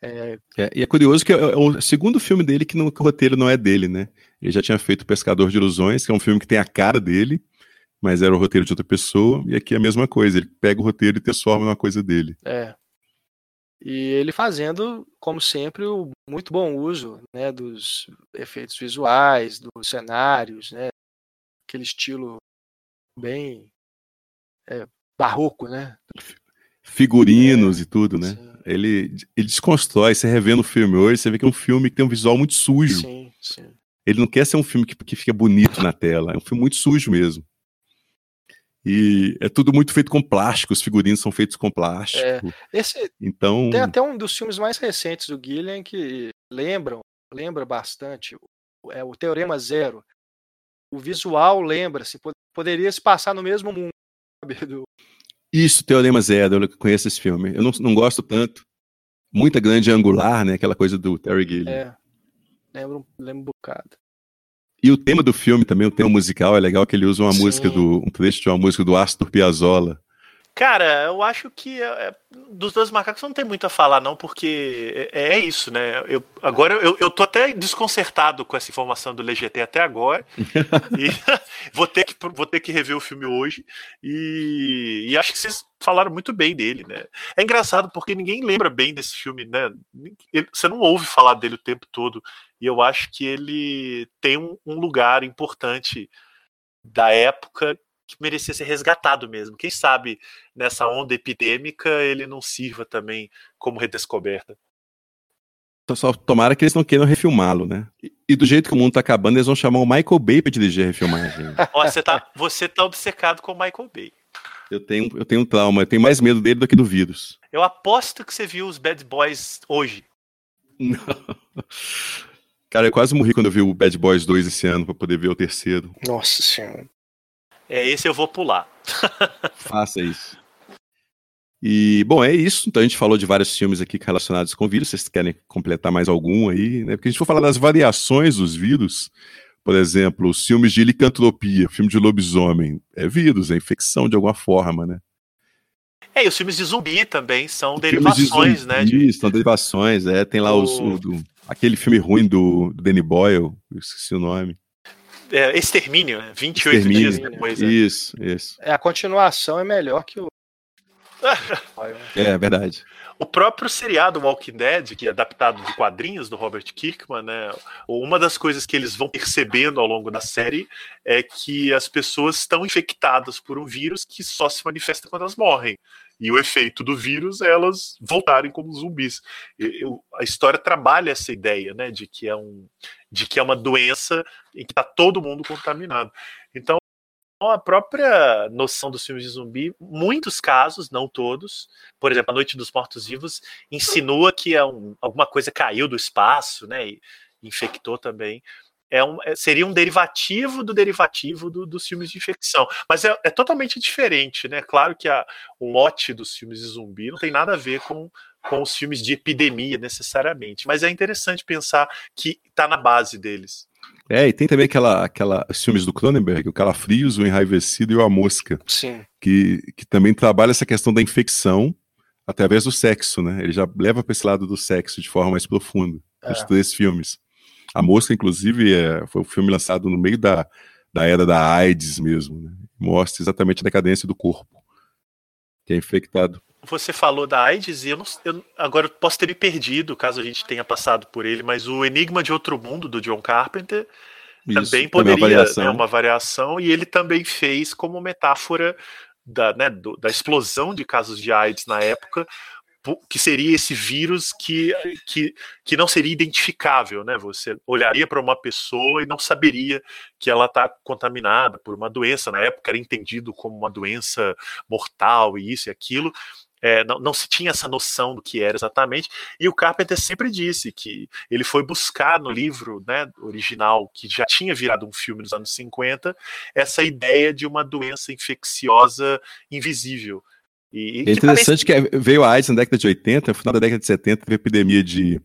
É... É, e é curioso que é, é o segundo filme dele que, que o roteiro não é dele, né? Ele já tinha feito Pescador de Ilusões, que é um filme que tem a cara dele, mas era o roteiro de outra pessoa, e aqui é a mesma coisa, ele pega o roteiro e transforma numa coisa dele. É. E ele fazendo, como sempre, o muito bom uso né, dos efeitos visuais, dos cenários, né? Aquele estilo bem é, barroco, né? Figurinos e tudo, né? Sim. Ele, ele desconstrói, você revendo o filme hoje, você vê que é um filme que tem um visual muito sujo. Sim, sim. Ele não quer ser um filme que, que fica bonito na tela, é um filme muito sujo mesmo. E é tudo muito feito com plástico, os figurinos são feitos com plástico. É, esse, então... Tem até um dos filmes mais recentes do Gillian que lembram, lembra bastante, é o Teorema Zero. O visual lembra, se poderia se passar no mesmo mundo, sabe, do, isso, Teorema Zero, eu conheço esse filme. Eu não, não gosto tanto. Muita grande angular, né? Aquela coisa do Terry Gilliam. É, lembro, lembro um bocado. E o tema do filme também, o tema musical, é legal que ele usa uma Sim. música do. um trecho de uma música do Astor Piazzolla. Cara, eu acho que é, é, dos dois macacos não tem muito a falar, não, porque é, é isso, né? Eu, agora eu, eu tô até desconcertado com essa informação do LGT até agora. e vou, ter que, vou ter que rever o filme hoje. E, e, acho que vocês falaram muito bem dele, né? É engraçado porque ninguém lembra bem desse filme, né? Você não ouve falar dele o tempo todo. E eu acho que ele tem um, um lugar importante da época que merecia ser resgatado mesmo. Quem sabe nessa onda epidêmica ele não sirva também como redescoberta. Só tomara que eles não queiram refilmá-lo, né? E, do jeito que o mundo tá acabando, eles vão chamar o Michael Bay para dirigir a refilmagem. Ó, você, tá, você tá obcecado com o Michael Bay. Eu tenho, eu tenho um trauma, eu tenho mais medo dele do que do vírus. Eu aposto que você viu os Bad Boys hoje. Não. Cara, eu quase morri quando eu vi o Bad Boys 2 esse ano para poder ver o terceiro. Nossa senhora. É, esse eu vou pular. Faça isso. E, bom, é isso. Então a gente falou de vários filmes aqui relacionados com vírus. Vocês querem completar mais algum aí? Né? Porque a gente for falar das variações dos vírus, por exemplo, os filmes de licantropia, filme de lobisomem, é vírus, é infecção de alguma forma, né? É, e os filmes de zumbi também são derivações, de né? De... São derivações, é. Tem lá o... os, o, do, aquele filme ruim do, do Danny Boyle, esqueci o nome é, Extermínio, né? 28 Extermínio. dias depois. É. Isso, isso. É, a continuação é melhor que o. é, verdade. O próprio seriado Walking Dead, que é adaptado de quadrinhos do Robert Kirkman, né? Uma das coisas que eles vão percebendo ao longo da série é que as pessoas estão infectadas por um vírus que só se manifesta quando elas morrem. E o efeito do vírus é elas voltarem como zumbis. Eu, a história trabalha essa ideia, né, de que é um, de que é uma doença em que está todo mundo contaminado. Então a própria noção dos filmes de zumbi, muitos casos, não todos, por exemplo, A Noite dos Mortos-Vivos, insinua que é um, alguma coisa caiu do espaço, né, e infectou também é um, é, seria um derivativo do derivativo do, dos filmes de infecção. Mas é, é, totalmente diferente, né? Claro que a, o mote dos filmes de zumbi não tem nada a ver com, com os filmes de epidemia necessariamente. Mas é interessante pensar que está na base deles. É, e tem também aquela, aquela os filmes do Cronenberg, o Calafrios, o Enraivecido e a Mosca. Sim. Que, que também trabalha essa questão da infecção através do sexo, né? Ele já leva para esse lado do sexo de forma mais profunda. É. Os três filmes. A Mosca, inclusive, é, foi um filme lançado no meio da, da era da AIDS mesmo. Né? Mostra exatamente a decadência do corpo, que é infectado. Você falou da AIDS e eu, não, eu agora eu posso ter me perdido, caso a gente tenha passado por ele, mas o Enigma de Outro Mundo, do John Carpenter, Isso, também poderia uma variação. Né, uma variação, e ele também fez como metáfora da, né, do, da explosão de casos de AIDS na época, que seria esse vírus que, que, que não seria identificável, né? Você olharia para uma pessoa e não saberia que ela está contaminada por uma doença. Na época era entendido como uma doença mortal e isso e aquilo. É, não, não, se tinha essa noção do que era exatamente, e o Carpenter sempre disse que ele foi buscar no livro né, original, que já tinha virado um filme nos anos 50, essa ideia de uma doença infecciosa invisível. E, é interessante que, parece... que, veio a AIDS na década de 80, no final da década de 70 teve a epidemia de,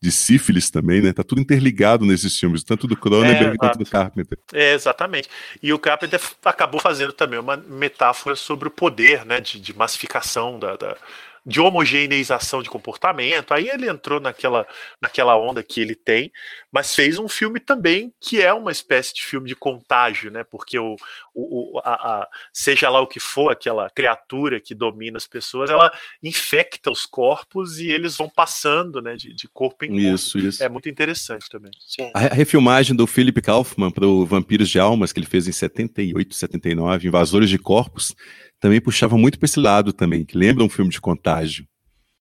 de sífilis também, né? Tá tudo interligado nesses filmes, tanto do Cronenberg é, quanto do Carpenter. É, exatamente. E o Carpenter acabou fazendo também uma metáfora sobre o poder, né, de, de massificação da, da de homogeneização de comportamento. Aí ele entrou naquela, naquela onda que ele tem, mas fez um filme também que é uma espécie de filme de contágio, né? Porque o, o a, a, seja lá o que for, aquela criatura que domina as pessoas, ela infecta os corpos e eles vão passando, né? De, de corpo em corpo. Isso, isso. É muito interessante também. Sim. A refilmagem do Philip Kaufman para o Vampiros de Almas, que ele fez em 78, 79, Invasores de Corpos, também puxava muito para esse lado também, que lembra um filme de contágio.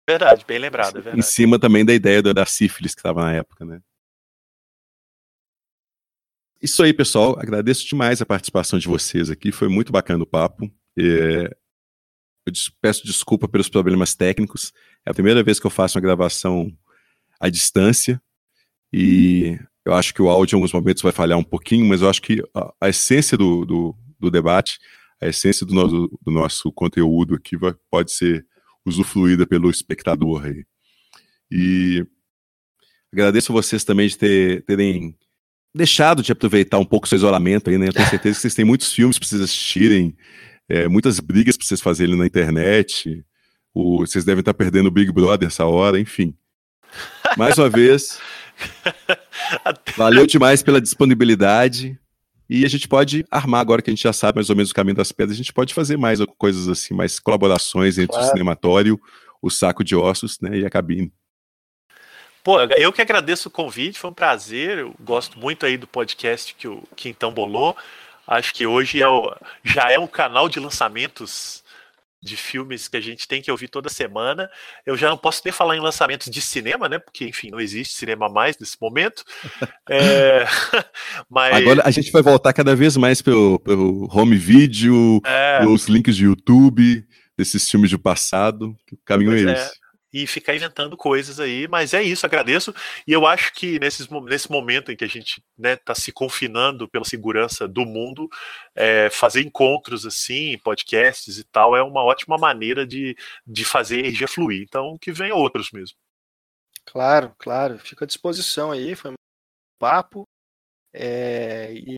Verdade, bem lembrado, é verdade. Em cima também da ideia da, da sífilis que estava na época, né? Isso aí, pessoal. Agradeço demais a participação de vocês aqui. Foi muito bacana o papo. É... Eu peço desculpa pelos problemas técnicos. É a primeira vez que eu faço uma gravação à distância. E eu acho que o áudio em alguns momentos vai falhar um pouquinho, mas eu acho que a, a essência do, do, do debate a essência do nosso, do nosso conteúdo aqui vai, pode ser usufruída pelo espectador aí. E agradeço a vocês também de ter, terem deixado de aproveitar um pouco seu isolamento aí, né? Eu tenho certeza que vocês têm muitos filmes para vocês assistirem. é, muitas brigas para vocês fazerem na internet. O, vocês devem estar perdendo o Big Brother essa hora, enfim. Mais uma vez, valeu demais pela disponibilidade. E a gente pode armar, agora que a gente já sabe mais ou menos o caminho das pedras, a gente pode fazer mais coisas assim, mais colaborações entre claro. o cinematório, o saco de ossos né, e a cabine. Pô, eu que agradeço o convite, foi um prazer. Eu gosto muito aí do podcast que o Quintão bolou. Acho que hoje é o, já é um canal de lançamentos de filmes que a gente tem que ouvir toda semana. Eu já não posso nem falar em lançamentos de cinema, né? Porque, enfim, não existe cinema mais nesse momento. É... Mas... Agora a gente vai voltar cada vez mais pelo, pelo home video, é... pelos links de YouTube, desses filmes do passado. O caminho pois é esse. E ficar inventando coisas aí, mas é isso, agradeço. E eu acho que nesses, nesse momento em que a gente está né, tá se confinando pela segurança do mundo, é, fazer encontros assim, podcasts e tal, é uma ótima maneira de, de fazer energia fluir. Então, que venham outros mesmo. Claro, claro, fica à disposição aí, foi um papo. É, e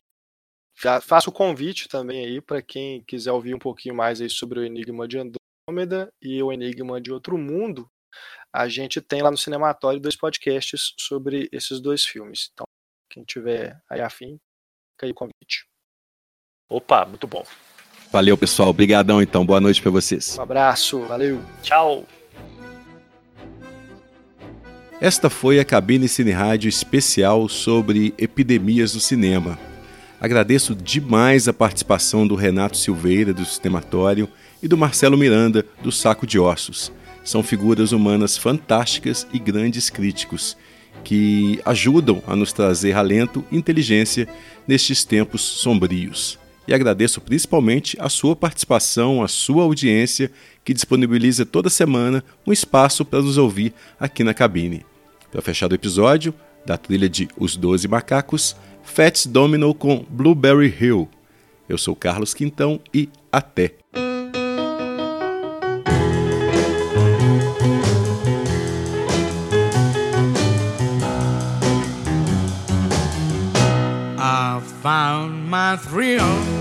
já faço o convite também aí para quem quiser ouvir um pouquinho mais aí sobre o Enigma de Andrômeda e o Enigma de Outro Mundo a gente tem lá no Cinematório dois podcasts sobre esses dois filmes. Então, quem tiver aí afim, fica aí o convite. Opa, muito bom. Valeu, pessoal. Obrigadão, então. Boa noite para vocês. Um abraço. Valeu. Tchau. Esta foi a Cabine Cine Rádio especial sobre epidemias do cinema. Agradeço demais a participação do Renato Silveira, do Cinematório, e do Marcelo Miranda, do Saco de Ossos. São figuras humanas fantásticas e grandes críticos que ajudam a nos trazer alento e inteligência nestes tempos sombrios. E agradeço principalmente a sua participação, a sua audiência, que disponibiliza toda semana um espaço para nos ouvir aqui na cabine. Para fechar o episódio, da trilha de Os Doze Macacos, Fats Domino com Blueberry Hill. Eu sou Carlos Quintão e até! My thrill.